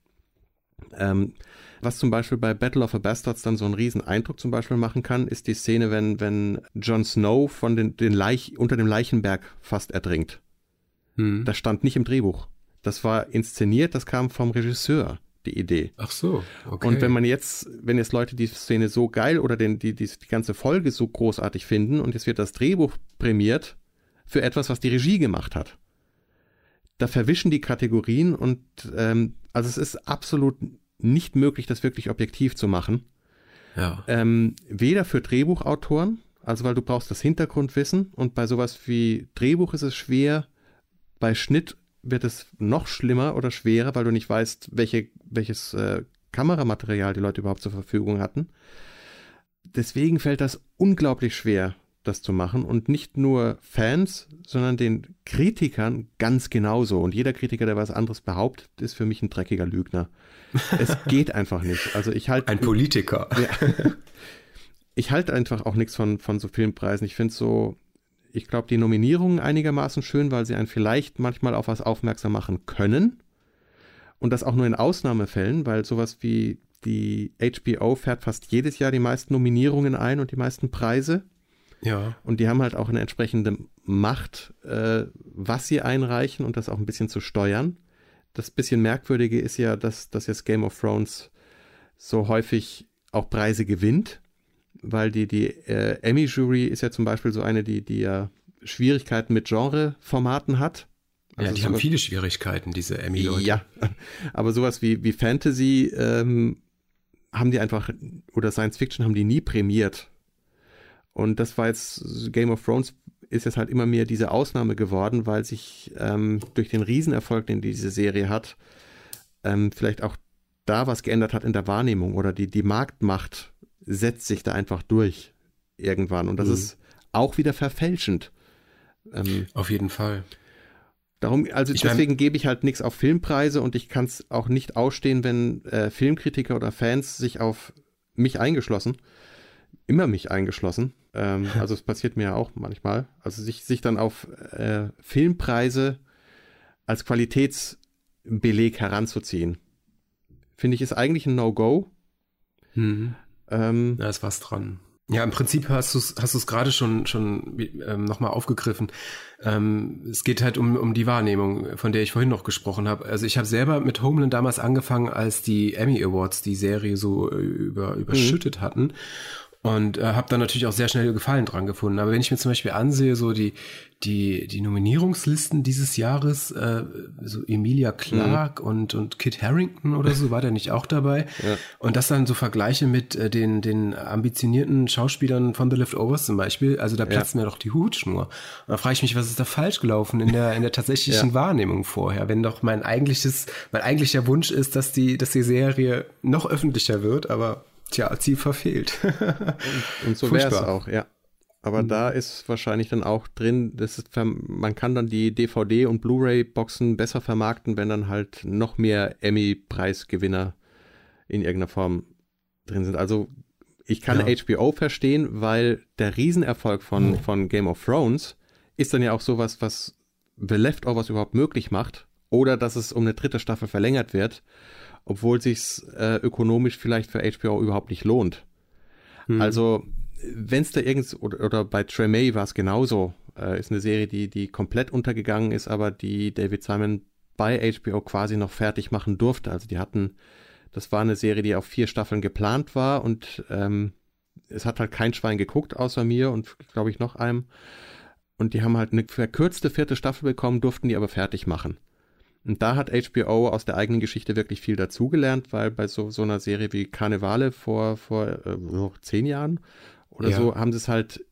Speaker 1: Ähm, was zum Beispiel bei Battle of the Bastards dann so einen riesen Eindruck zum Beispiel machen kann, ist die Szene, wenn, wenn Jon Snow von den, den Leich, unter dem Leichenberg fast erdringt. Mhm. Das stand nicht im Drehbuch. Das war inszeniert, das kam vom Regisseur, die Idee.
Speaker 2: Ach so, okay.
Speaker 1: Und wenn man jetzt, wenn jetzt Leute die Szene so geil oder den, die, die, die ganze Folge so großartig finden und jetzt wird das Drehbuch prämiert, für etwas, was die Regie gemacht hat. Da verwischen die Kategorien und ähm, also es ist absolut nicht möglich, das wirklich objektiv zu machen.
Speaker 2: Ja.
Speaker 1: Ähm, weder für Drehbuchautoren, also weil du brauchst das Hintergrundwissen und bei sowas wie Drehbuch ist es schwer, bei Schnitt wird es noch schlimmer oder schwerer, weil du nicht weißt, welche, welches äh, Kameramaterial die Leute überhaupt zur Verfügung hatten. Deswegen fällt das unglaublich schwer, das zu machen und nicht nur Fans, sondern den Kritikern ganz genauso. Und jeder Kritiker, der was anderes behauptet, ist für mich ein dreckiger Lügner. Es geht einfach nicht. Also ich halte
Speaker 2: ein Politiker. Ja,
Speaker 1: ich halte einfach auch nichts von von so Filmpreisen. Ich finde so, ich glaube die Nominierungen einigermaßen schön, weil sie einen vielleicht manchmal auf was aufmerksam machen können. Und das auch nur in Ausnahmefällen, weil sowas wie die HBO fährt fast jedes Jahr die meisten Nominierungen ein und die meisten Preise.
Speaker 2: Ja.
Speaker 1: Und die haben halt auch eine entsprechende Macht, äh, was sie einreichen und das auch ein bisschen zu steuern. Das bisschen Merkwürdige ist ja, dass, dass jetzt Game of Thrones so häufig auch Preise gewinnt, weil die, die äh, Emmy-Jury ist ja zum Beispiel so eine, die, die ja Schwierigkeiten mit Genre-Formaten hat.
Speaker 2: Also ja, die haben viele Schwierigkeiten, diese Emmy-Leute.
Speaker 1: Ja, aber sowas wie, wie Fantasy ähm, haben die einfach, oder Science Fiction haben die nie prämiert. Und das war jetzt, Game of Thrones ist jetzt halt immer mehr diese Ausnahme geworden, weil sich ähm, durch den Riesenerfolg, den diese Serie hat, ähm, vielleicht auch da was geändert hat in der Wahrnehmung oder die, die Marktmacht setzt sich da einfach durch irgendwann. Und das mhm. ist auch wieder verfälschend.
Speaker 2: Ähm, auf jeden Fall.
Speaker 1: Darum, also ich deswegen mein, gebe ich halt nichts auf Filmpreise und ich kann es auch nicht ausstehen, wenn äh, Filmkritiker oder Fans sich auf mich eingeschlossen, immer mich eingeschlossen, ähm, also es passiert mir ja auch manchmal. Also sich, sich dann auf äh, Filmpreise als Qualitätsbeleg heranzuziehen, finde ich, ist eigentlich ein No-Go.
Speaker 2: Mhm. Ähm, da ist was dran. Ja, im Prinzip hast du es hast du's gerade schon, schon ähm, nochmal aufgegriffen. Ähm, es geht halt um, um die Wahrnehmung, von der ich vorhin noch gesprochen habe. Also ich habe selber mit Homeland damals angefangen, als die Emmy Awards die Serie so äh, über, überschüttet mhm. hatten. Und äh, habe dann natürlich auch sehr schnell Gefallen dran gefunden. Aber wenn ich mir zum Beispiel ansehe, so die, die, die Nominierungslisten dieses Jahres, äh, so Emilia Clark mhm. und, und Kit Harrington oder so, war der nicht auch dabei? Ja. Und das dann so vergleiche mit äh, den, den ambitionierten Schauspielern von The Leftovers zum Beispiel, also da platzt ja. mir doch die Hutschnur. Und da frage ich mich, was ist da falsch gelaufen in der, in der tatsächlichen ja. Wahrnehmung vorher, wenn doch mein eigentliches, mein eigentlicher Wunsch ist, dass die, dass die Serie noch öffentlicher wird, aber Tja, Ziel verfehlt.
Speaker 1: und, und so wäre es auch, ja. Aber mhm. da ist wahrscheinlich dann auch drin, das ist, man kann dann die DVD- und Blu-ray-Boxen besser vermarkten, wenn dann halt noch mehr Emmy-Preisgewinner in irgendeiner Form drin sind. Also ich kann ja. HBO verstehen, weil der Riesenerfolg von, mhm. von Game of Thrones ist dann ja auch sowas, was The Leftovers überhaupt möglich macht. Oder dass es um eine dritte Staffel verlängert wird, obwohl sich äh, ökonomisch vielleicht für HBO überhaupt nicht lohnt. Mhm. Also wenn es da irgend oder, oder bei Tremay war es genauso, äh, ist eine Serie, die, die komplett untergegangen ist, aber die David Simon bei HBO quasi noch fertig machen durfte. Also die hatten, das war eine Serie, die auf vier Staffeln geplant war und ähm, es hat halt kein Schwein geguckt, außer mir und glaube ich noch einem. Und die haben halt eine verkürzte vierte Staffel bekommen, durften die aber fertig machen. Und da hat HBO aus der eigenen Geschichte wirklich viel dazugelernt, weil bei so, so einer Serie wie Karnevale vor, vor äh, zehn Jahren oder ja. so haben sie es halt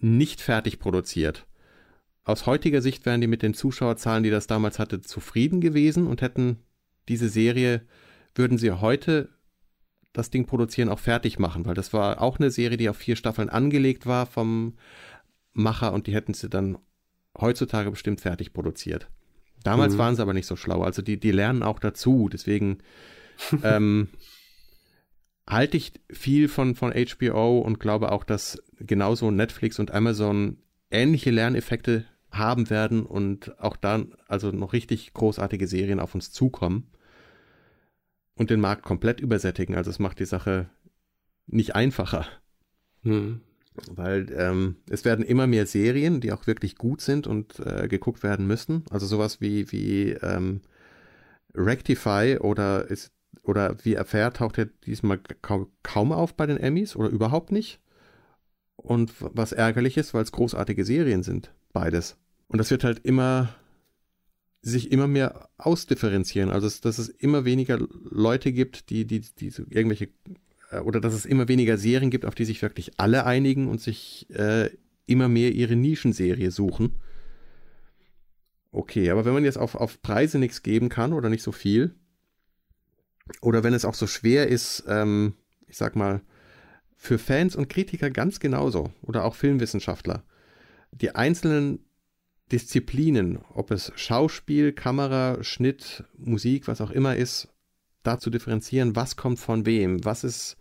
Speaker 1: nicht fertig produziert. Aus heutiger Sicht wären die mit den Zuschauerzahlen, die das damals hatte, zufrieden gewesen und hätten diese Serie, würden sie heute das Ding produzieren, auch fertig machen, weil das war auch eine Serie, die auf vier Staffeln angelegt war vom Macher und die hätten sie dann heutzutage bestimmt fertig produziert. Damals mhm. waren sie aber nicht so schlau, also die, die lernen auch dazu, deswegen ähm, halte ich viel von, von HBO und glaube auch, dass genauso Netflix und Amazon ähnliche Lerneffekte haben werden und auch dann also noch richtig großartige Serien auf uns zukommen und den Markt komplett übersättigen. Also es macht die Sache nicht einfacher. Hm. Weil ähm, es werden immer mehr Serien, die auch wirklich gut sind und äh, geguckt werden müssen. Also sowas wie, wie ähm, Rectify oder ist oder wie erfährt, taucht er diesmal kaum, auf bei den Emmys oder überhaupt nicht. Und was ärgerlich ist, weil es großartige Serien sind, beides. Und das wird halt immer sich immer mehr ausdifferenzieren. Also dass es immer weniger Leute gibt, die, die, die so irgendwelche oder dass es immer weniger Serien gibt, auf die sich wirklich alle einigen und sich äh, immer mehr ihre Nischenserie suchen. Okay, aber wenn man jetzt auf, auf Preise nichts geben kann oder nicht so viel, oder wenn es auch so schwer ist, ähm, ich sag mal, für Fans und Kritiker ganz genauso oder auch Filmwissenschaftler, die einzelnen Disziplinen, ob es Schauspiel, Kamera, Schnitt, Musik, was auch immer ist, da zu differenzieren, was kommt von wem, was ist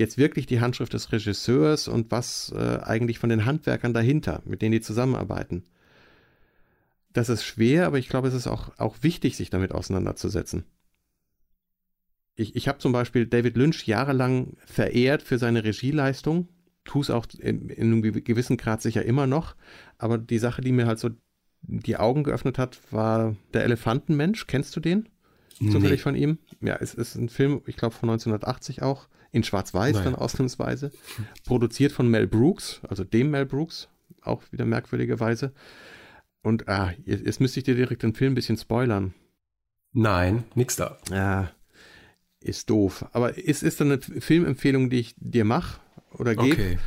Speaker 1: jetzt wirklich die Handschrift des Regisseurs und was äh, eigentlich von den Handwerkern dahinter, mit denen die zusammenarbeiten. Das ist schwer, aber ich glaube, es ist auch, auch wichtig, sich damit auseinanderzusetzen ich, ich habe zum Beispiel David Lynch jahrelang verehrt für seine Regieleistung, tue es auch in, in, einem gewissen Grad sicher immer noch, aber die Sache, die mir halt so die Augen geöffnet hat, war der Elefantenmensch. Kennst du den? Nee. Zufällig von ihm? Ja, es ist ein Film, ich glaube von 1980 auch, in Schwarz-Weiß dann ausnahmsweise, produziert von Mel Brooks, also dem Mel Brooks, auch wieder merkwürdigerweise. Und ah, jetzt, jetzt müsste ich dir direkt den Film ein bisschen spoilern.
Speaker 2: Nein, nix da.
Speaker 1: Ja, ist doof. Aber es ist dann eine Filmempfehlung, die ich dir mache oder gebe. Okay.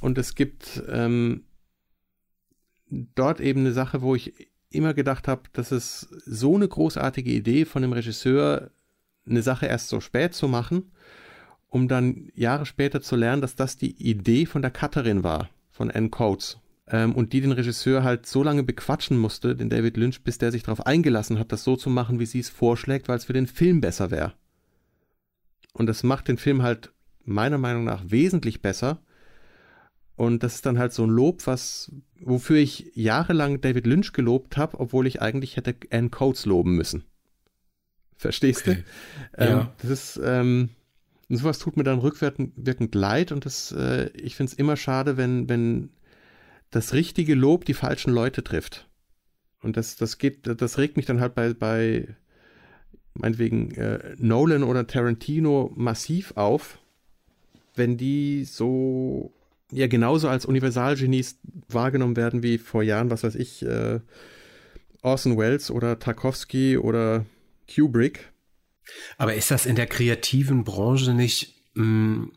Speaker 1: Und es gibt ähm, dort eben eine Sache, wo ich immer gedacht habe, das ist so eine großartige Idee von dem Regisseur, eine Sache erst so spät zu machen, um dann Jahre später zu lernen, dass das die Idee von der Cutterin war, von Anne Coates. Ähm, und die den Regisseur halt so lange bequatschen musste, den David Lynch, bis der sich darauf eingelassen hat, das so zu machen, wie sie es vorschlägt, weil es für den Film besser wäre. Und das macht den Film halt meiner Meinung nach wesentlich besser. Und das ist dann halt so ein Lob, was, wofür ich jahrelang David Lynch gelobt habe, obwohl ich eigentlich hätte Anne Coates loben müssen. Verstehst okay. du? Ähm, ja. Das ist, ähm, sowas tut mir dann rückwirkend leid und das, äh, ich finde es immer schade, wenn, wenn das richtige Lob die falschen Leute trifft. Und das, das geht, das regt mich dann halt bei, bei meinetwegen äh, Nolan oder Tarantino massiv auf, wenn die so ja genauso als Universalgenies wahrgenommen werden wie vor Jahren, was weiß ich, äh, Orson Welles oder Tarkovsky oder Kubrick.
Speaker 2: Aber ist das in der kreativen Branche nicht mh, mm,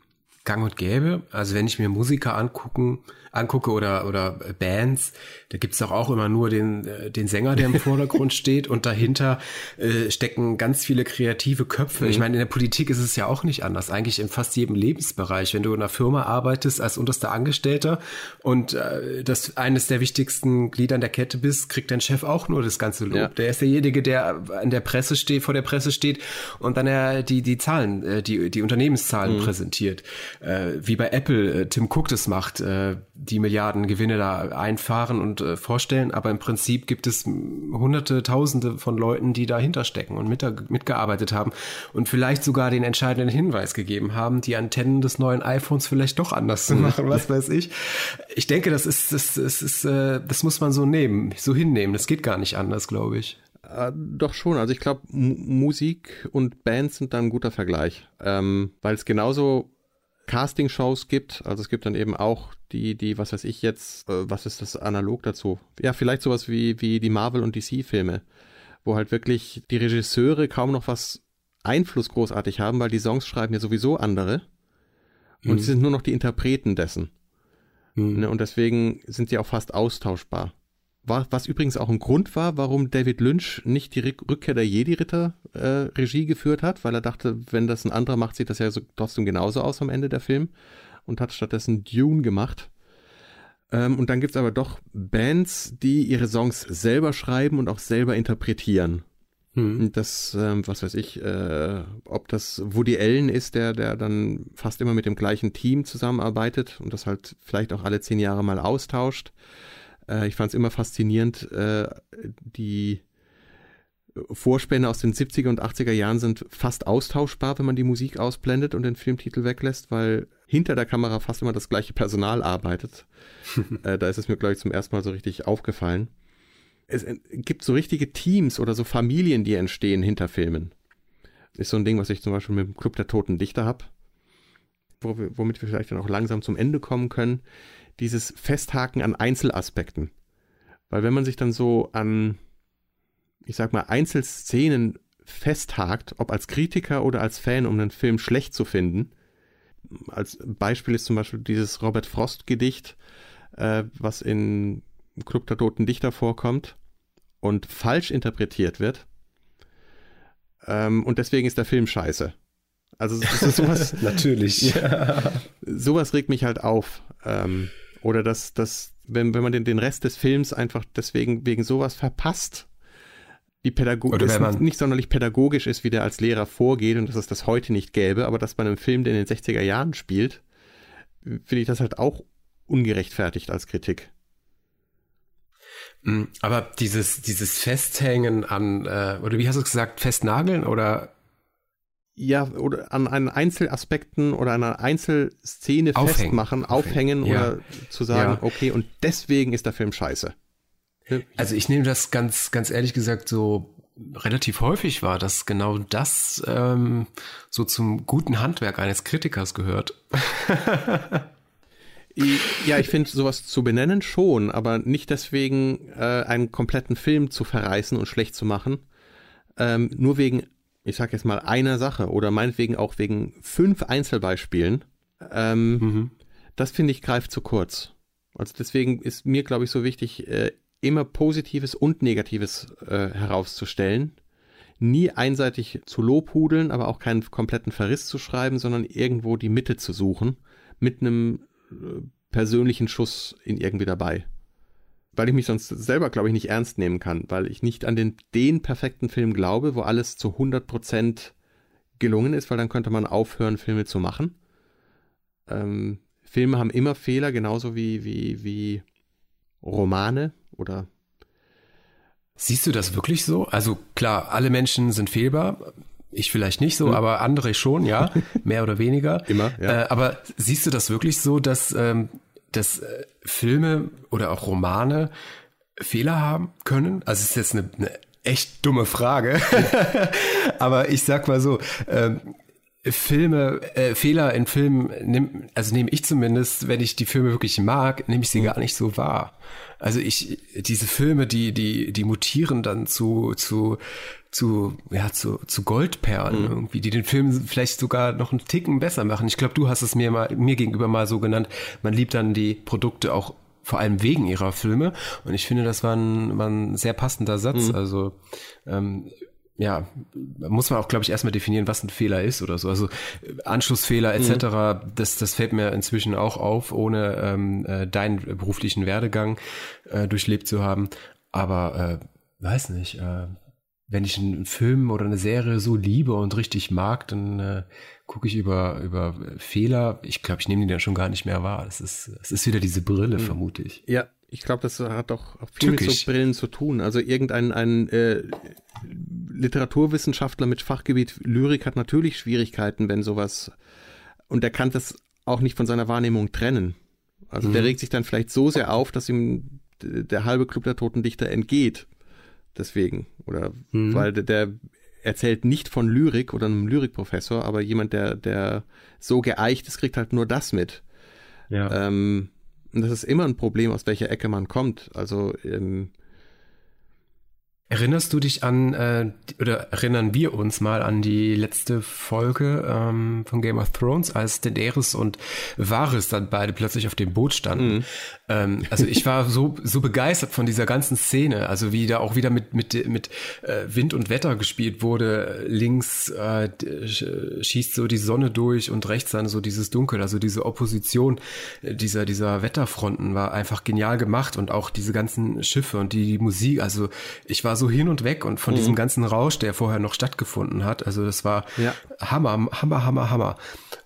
Speaker 2: gang und gäbe. Also wenn ich mir Musiker angucken, angucke oder, oder Bands, da gibt's doch auch immer nur den, äh, den Sänger, der im Vordergrund steht und dahinter äh, stecken ganz viele kreative Köpfe. Mhm. Ich meine, in der Politik ist es ja auch nicht anders. Eigentlich in fast jedem Lebensbereich. Wenn du in einer Firma arbeitest als unterster Angestellter und äh, das eines der wichtigsten Glieder in der Kette bist, kriegt dein Chef auch nur das ganze Lob. Ja. Der ist derjenige, der an der Presse steht, vor der Presse steht und dann er die, die Zahlen, äh, die, die Unternehmenszahlen mhm. präsentiert. Äh, wie bei Apple äh, Tim Cook das macht, äh, die Milliarden Gewinne da einfahren und äh, vorstellen, aber im Prinzip gibt es hunderte, tausende von Leuten, die dahinter stecken und mit, mitgearbeitet haben und vielleicht sogar den entscheidenden Hinweis gegeben haben, die Antennen des neuen iPhones vielleicht doch anders zu machen, was weiß ich. Ich denke, das ist, das, das ist, äh, das muss man so nehmen, so hinnehmen. Das geht gar nicht anders, glaube ich.
Speaker 1: Äh, doch schon. Also ich glaube, Musik und Bands sind da ein guter Vergleich, ähm, weil es genauso Casting-Shows gibt. Also es gibt dann eben auch die, die, was weiß ich jetzt, äh, was ist das analog dazu? Ja, vielleicht sowas wie, wie die Marvel- und DC-Filme, wo halt wirklich die Regisseure kaum noch was Einfluss großartig haben, weil die Songs schreiben ja sowieso andere. Und mhm. sie sind nur noch die Interpreten dessen. Mhm. Ne, und deswegen sind sie auch fast austauschbar. Was übrigens auch ein Grund war, warum David Lynch nicht die Rückkehr der Jedi-Ritter äh, Regie geführt hat, weil er dachte, wenn das ein anderer macht, sieht das ja so, trotzdem genauso aus am Ende der Film und hat stattdessen Dune gemacht. Ähm, und dann gibt es aber doch Bands, die ihre Songs selber schreiben und auch selber interpretieren. Hm. Das, ähm, was weiß ich, äh, ob das Woody Allen ist, der, der dann fast immer mit dem gleichen Team zusammenarbeitet und das halt vielleicht auch alle zehn Jahre mal austauscht. Äh, ich fand es immer faszinierend, äh, die Vorspänne aus den 70er und 80er Jahren sind fast austauschbar, wenn man die Musik ausblendet und den Filmtitel weglässt, weil hinter der Kamera fast immer das gleiche Personal arbeitet. äh, da ist es mir, glaube ich, zum ersten Mal so richtig aufgefallen. Es gibt so richtige Teams oder so Familien, die entstehen hinter Filmen. Ist so ein Ding, was ich zum Beispiel mit dem Club der Toten Dichter habe, womit wir vielleicht dann auch langsam zum Ende kommen können. Dieses Festhaken an Einzelaspekten. Weil wenn man sich dann so an ich sag mal, Einzelszenen festhakt, ob als Kritiker oder als Fan, um einen Film schlecht zu finden. Als Beispiel ist zum Beispiel dieses Robert Frost-Gedicht, äh, was in Club der Toten Dichter vorkommt und falsch interpretiert wird. Ähm, und deswegen ist der Film scheiße. Also sowas.
Speaker 2: Natürlich.
Speaker 1: Ja, sowas regt mich halt auf. Ähm, oder dass, dass wenn, wenn man den, den Rest des Films einfach deswegen wegen sowas verpasst, wie pädagogisch nicht sonderlich pädagogisch ist, wie der als Lehrer vorgeht und dass es das heute nicht gäbe, aber dass bei einem Film, der in den 60er Jahren spielt, finde ich das halt auch ungerechtfertigt als Kritik.
Speaker 2: Mm, aber dieses, dieses Festhängen an, äh, oder wie hast du es gesagt, festnageln oder?
Speaker 1: Ja, oder an, an Einzelaspekten oder einer Einzelszene aufhängen. festmachen, aufhängen, aufhängen ja. oder zu sagen, ja. okay, und deswegen ist der Film scheiße.
Speaker 2: Also ich nehme das ganz, ganz ehrlich gesagt so relativ häufig wahr, dass genau das ähm, so zum guten Handwerk eines Kritikers gehört.
Speaker 1: ja, ich finde sowas zu benennen schon, aber nicht deswegen äh, einen kompletten Film zu verreißen und schlecht zu machen. Ähm, nur wegen, ich sag jetzt mal, einer Sache oder meinetwegen auch wegen fünf Einzelbeispielen. Ähm, mhm. Das finde ich greift zu kurz. Also deswegen ist mir, glaube ich, so wichtig, äh, immer Positives und Negatives äh, herauszustellen. Nie einseitig zu lobhudeln, aber auch keinen kompletten Verriss zu schreiben, sondern irgendwo die Mitte zu suchen, mit einem äh, persönlichen Schuss in irgendwie dabei. Weil ich mich sonst selber, glaube ich, nicht ernst nehmen kann, weil ich nicht an den, den perfekten Film glaube, wo alles zu 100% gelungen ist, weil dann könnte man aufhören, Filme zu machen. Ähm, Filme haben immer Fehler, genauso wie, wie, wie Romane oder
Speaker 2: Siehst du das wirklich so? Also klar, alle Menschen sind fehlbar. Ich vielleicht nicht so, hm. aber andere schon, ja, mehr oder weniger.
Speaker 1: Immer.
Speaker 2: Ja. Äh, aber siehst du das wirklich so, dass, ähm, dass äh, Filme oder auch Romane Fehler haben können? Also es ist jetzt eine, eine echt dumme Frage, aber ich sag mal so. Ähm, Filme, äh, Fehler in Filmen, nehm, also nehme ich zumindest, wenn ich die Filme wirklich mag, nehme ich sie mhm. gar nicht so wahr. Also ich, diese Filme, die, die, die mutieren dann zu, zu, zu, ja, zu, zu Goldperlen mhm. irgendwie, die den Film vielleicht sogar noch einen Ticken besser machen. Ich glaube, du hast es mir mal, mir gegenüber mal so genannt. Man liebt dann die Produkte auch vor allem wegen ihrer Filme. Und ich finde, das war ein, war ein sehr passender Satz. Mhm. Also ähm, ja, muss man auch, glaube ich, erstmal definieren, was ein Fehler ist oder so. Also Anschlussfehler etc., mhm. das, das fällt mir inzwischen auch auf, ohne ähm, äh, deinen beruflichen Werdegang äh, durchlebt zu haben. Aber äh, weiß nicht, äh, wenn ich einen Film oder eine Serie so liebe und richtig mag, dann äh, gucke ich über, über Fehler. Ich glaube, ich nehme die dann schon gar nicht mehr wahr. Es ist, es ist wieder diese Brille, mhm. vermute ich.
Speaker 1: Ja, ich glaube, das hat auch viel Tückisch. mit so Brillen zu tun. Also irgendein ein, äh, Literaturwissenschaftler mit Fachgebiet Lyrik hat natürlich Schwierigkeiten, wenn sowas und der kann das auch nicht von seiner Wahrnehmung trennen. Also mhm. der regt sich dann vielleicht so sehr auf, dass ihm der halbe Club der Toten Dichter entgeht. Deswegen. Oder mhm. weil der, der erzählt nicht von Lyrik oder einem Lyrikprofessor, aber jemand, der, der so geeicht ist, kriegt halt nur das mit. Ja. Ähm, und das ist immer ein Problem, aus welcher Ecke man kommt. Also ähm,
Speaker 2: Erinnerst du dich an, äh, oder erinnern wir uns mal an die letzte Folge ähm, von Game of Thrones, als Daenerys und Varys dann beide plötzlich auf dem Boot standen? Mhm. Ähm, also ich war so, so begeistert von dieser ganzen Szene, also wie da auch wieder mit, mit, mit äh, Wind und Wetter gespielt wurde. Links äh, schießt so die Sonne durch und rechts dann so dieses Dunkel, also diese Opposition dieser, dieser Wetterfronten war einfach genial gemacht und auch diese ganzen Schiffe und die, die Musik, also ich war so hin und weg und von mhm. diesem ganzen Rausch, der vorher noch stattgefunden hat. Also das war ja. Hammer, Hammer, Hammer, Hammer.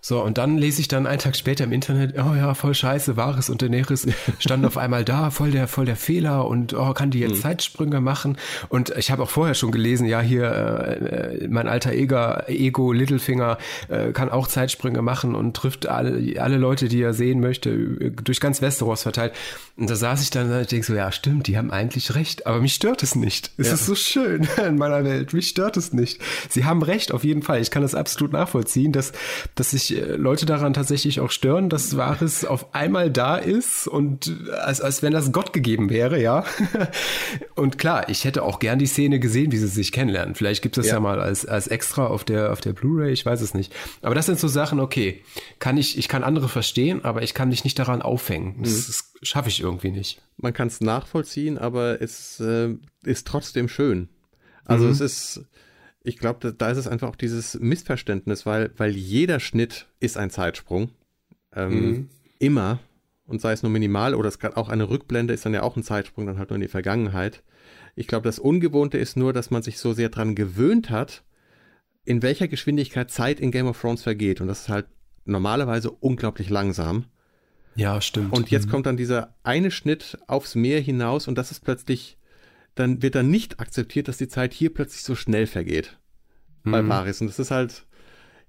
Speaker 2: So, und dann lese ich dann einen Tag später im Internet, oh ja, voll scheiße, Vares und Daenerys standen auf einmal da, voll der, voll der Fehler und oh, kann die jetzt mhm. Zeitsprünge machen? Und ich habe auch vorher schon gelesen, ja, hier, äh, mein alter Eger, Ego Littlefinger äh, kann auch Zeitsprünge machen und trifft alle, alle Leute, die er sehen möchte, durch ganz Westeros verteilt. Und da saß ich dann und denke so, ja, stimmt, die haben eigentlich recht, aber mich stört es nicht. Es ja. ist so schön in meiner Welt, mich stört es nicht. Sie haben recht, auf jeden Fall. Ich kann das absolut nachvollziehen, dass, dass sich äh, Leute daran tatsächlich auch stören, dass Wahres auf einmal da ist und als, als wenn das Gott gegeben wäre, ja. und klar, ich hätte auch gern die Szene gesehen, wie sie sich kennenlernen. Vielleicht gibt es das ja. ja mal als, als extra auf der, auf der Blu-ray, ich weiß es nicht. Aber das sind so Sachen, okay, kann ich, ich kann andere verstehen, aber ich kann mich nicht daran aufhängen. Das, mhm. das schaffe ich irgendwie nicht.
Speaker 1: Man kann es nachvollziehen, aber es äh, ist trotzdem schön. Also mhm. es ist, ich glaube, da ist es einfach auch dieses Missverständnis, weil, weil jeder Schnitt ist ein Zeitsprung. Ähm, mhm. Immer. Und sei es nur minimal oder es kann auch eine Rückblende ist dann ja auch ein Zeitsprung, dann halt nur in die Vergangenheit. Ich glaube, das Ungewohnte ist nur, dass man sich so sehr dran gewöhnt hat, in welcher Geschwindigkeit Zeit in Game of Thrones vergeht. Und das ist halt normalerweise unglaublich langsam.
Speaker 2: Ja, stimmt.
Speaker 1: Und jetzt mhm. kommt dann dieser eine Schnitt aufs Meer hinaus und das ist plötzlich dann wird dann nicht akzeptiert, dass die Zeit hier plötzlich so schnell vergeht mhm. bei Paris. Und das ist halt,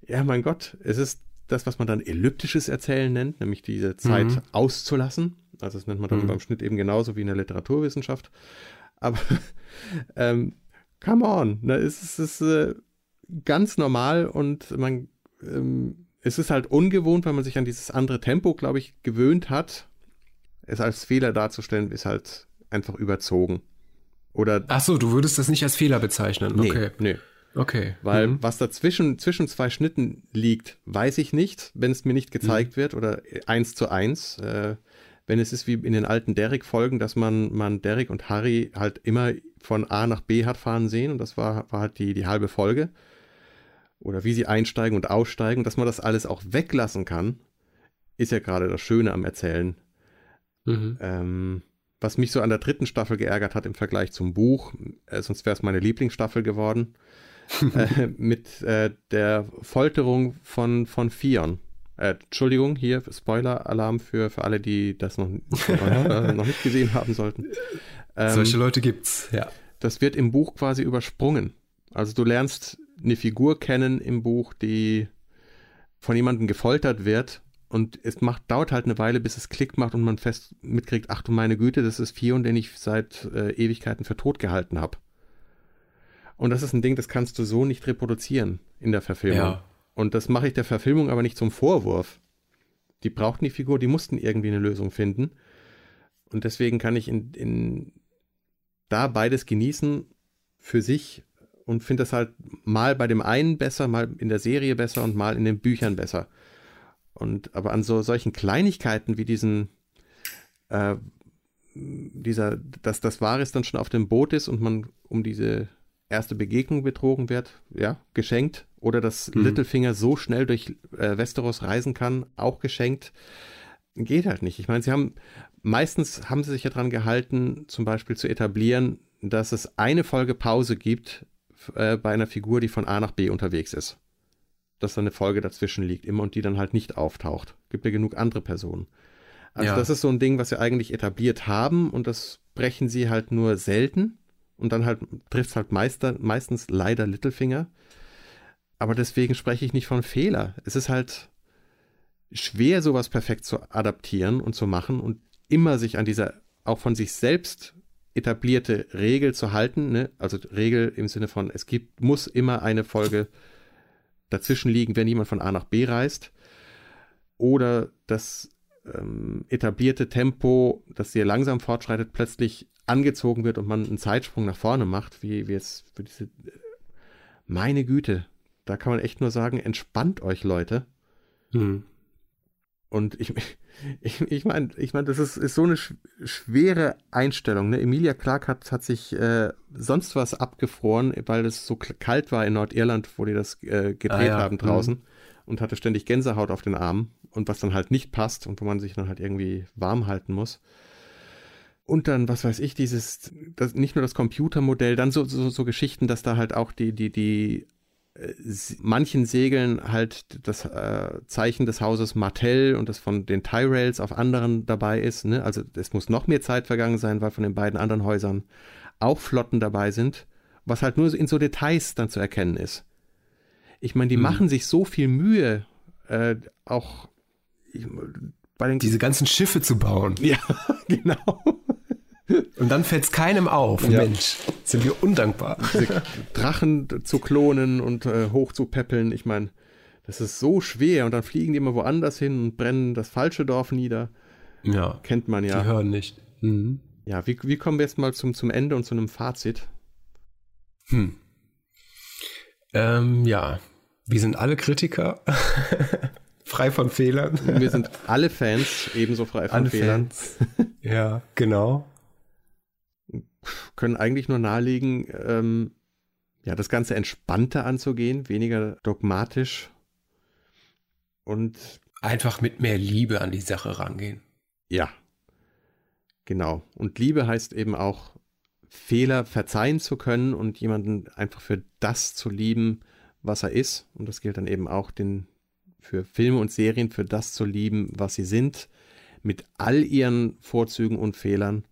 Speaker 1: ja, mein Gott, es ist das, was man dann elliptisches Erzählen nennt, nämlich diese Zeit mhm. auszulassen. Also das nennt man dann mhm. beim Schnitt eben genauso wie in der Literaturwissenschaft. Aber ähm, come on, ne, es ist, es ist äh, ganz normal und man ähm, es ist halt ungewohnt, weil man sich an dieses andere Tempo, glaube ich, gewöhnt hat. Es als Fehler darzustellen, ist halt einfach überzogen. Oder
Speaker 2: Ach so, du würdest das nicht als Fehler bezeichnen.
Speaker 1: Nee, okay. Nee. Okay. Weil mhm. was dazwischen zwischen zwei Schnitten liegt, weiß ich nicht, wenn es mir nicht gezeigt mhm. wird oder eins zu eins. Äh, wenn es ist wie in den alten Derek-Folgen, dass man, man Derek und Harry halt immer von A nach B hat fahren sehen und das war, war halt die, die halbe Folge. Oder wie sie einsteigen und aussteigen, dass man das alles auch weglassen kann, ist ja gerade das Schöne am Erzählen. Mhm. Ähm, was mich so an der dritten Staffel geärgert hat im Vergleich zum Buch, äh, sonst wäre es meine Lieblingsstaffel geworden, äh, mit äh, der Folterung von, von Fion. Äh, Entschuldigung, hier Spoiler-Alarm für, für alle, die das noch, äh, noch nicht gesehen haben sollten.
Speaker 2: Ähm, Solche Leute gibt's, ja.
Speaker 1: Das wird im Buch quasi übersprungen. Also du lernst eine Figur kennen im Buch, die von jemandem gefoltert wird und es macht, dauert halt eine Weile, bis es Klick macht und man fest mitkriegt, ach du meine Güte, das ist Fion, den ich seit äh, Ewigkeiten für tot gehalten habe. Und das ist ein Ding, das kannst du so nicht reproduzieren in der Verfilmung. Ja. Und das mache ich der Verfilmung aber nicht zum Vorwurf. Die brauchten die Figur, die mussten irgendwie eine Lösung finden. Und deswegen kann ich in, in da beides genießen für sich und finde das halt mal bei dem einen besser, mal in der Serie besser und mal in den Büchern besser. Und aber an so solchen Kleinigkeiten wie diesen äh, dieser, dass das Wahres dann schon auf dem Boot ist und man um diese erste Begegnung betrogen wird, ja, geschenkt. Oder dass mhm. Littlefinger so schnell durch äh, Westeros reisen kann, auch geschenkt. Geht halt nicht. Ich meine, sie haben, meistens haben sie sich ja dran gehalten, zum Beispiel zu etablieren, dass es eine Folge Pause gibt äh, bei einer Figur, die von A nach B unterwegs ist. Dass da eine Folge dazwischen liegt, immer und die dann halt nicht auftaucht. Gibt ja genug andere Personen. Also ja. das ist so ein Ding, was sie eigentlich etabliert haben und das brechen sie halt nur selten und dann halt trifft es halt meister, meistens leider Littlefinger. Aber deswegen spreche ich nicht von Fehler. Es ist halt schwer, sowas perfekt zu adaptieren und zu machen und immer sich an dieser auch von sich selbst etablierte Regel zu halten. Ne? Also Regel im Sinne von, es gibt, muss immer eine Folge dazwischen liegen, wenn jemand von A nach B reist. Oder das ähm, etablierte Tempo, das sehr langsam fortschreitet, plötzlich angezogen wird und man einen Zeitsprung nach vorne macht, wie, wie es für diese. Meine Güte, da kann man echt nur sagen, entspannt euch, Leute. Hm. Und ich, ich, ich meine, ich mein, das ist, ist so eine sch schwere Einstellung. Ne? Emilia Clark hat, hat sich äh, sonst was abgefroren, weil es so kalt war in Nordirland, wo die das äh, gedreht ah, ja. haben draußen. Mhm. Und hatte ständig Gänsehaut auf den Armen. Und was dann halt nicht passt und wo man sich dann halt irgendwie warm halten muss. Und dann, was weiß ich, dieses, das, nicht nur das Computermodell, dann so, so, so Geschichten, dass da halt auch die, die, die äh, manchen Segeln halt das äh, Zeichen des Hauses Martell und das von den Tyrells auf anderen dabei ist. Ne? Also es muss noch mehr Zeit vergangen sein, weil von den beiden anderen Häusern auch Flotten dabei sind, was halt nur in so Details dann zu erkennen ist. Ich meine, die mhm. machen sich so viel Mühe, äh, auch
Speaker 2: ich, bei den diese ganzen Schiffe zu bauen.
Speaker 1: Ja, genau.
Speaker 2: Und dann fällt es keinem auf. Ja. Mensch, sind wir undankbar. Diese
Speaker 1: Drachen zu klonen und äh, hochzupäppeln, ich meine, das ist so schwer. Und dann fliegen die immer woanders hin und brennen das falsche Dorf nieder.
Speaker 2: Ja.
Speaker 1: Kennt man ja.
Speaker 2: Die hören nicht. Mhm.
Speaker 1: Ja, wie, wie kommen wir jetzt mal zum, zum Ende und zu einem Fazit?
Speaker 2: Hm. Ähm, ja, wir sind alle Kritiker. frei von Fehlern.
Speaker 1: Wir sind alle Fans, ebenso frei von alle Fehlern. Fans.
Speaker 2: Ja, genau
Speaker 1: können eigentlich nur nahelegen, ähm, ja, das Ganze entspannter anzugehen, weniger dogmatisch und
Speaker 2: einfach mit mehr Liebe an die Sache rangehen.
Speaker 1: Ja, genau. Und Liebe heißt eben auch, Fehler verzeihen zu können und jemanden einfach für das zu lieben, was er ist. Und das gilt dann eben auch den, für Filme und Serien, für das zu lieben, was sie sind, mit all ihren Vorzügen und Fehlern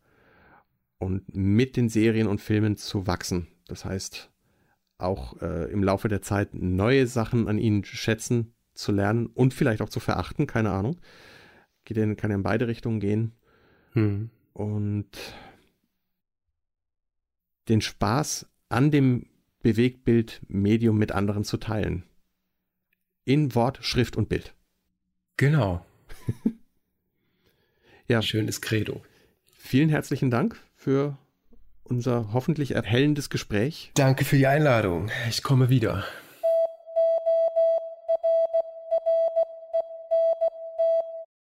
Speaker 1: und mit den Serien und Filmen zu wachsen. Das heißt, auch äh, im Laufe der Zeit neue Sachen an ihnen schätzen, zu lernen und vielleicht auch zu verachten, keine Ahnung. Geht in, kann ja in beide Richtungen gehen. Hm. Und den Spaß an dem Bewegtbild-Medium mit anderen zu teilen. In Wort, Schrift und Bild.
Speaker 2: Genau. ja. Schönes Credo.
Speaker 1: Vielen herzlichen Dank für unser hoffentlich erhellendes Gespräch.
Speaker 2: Danke für die Einladung. Ich komme wieder.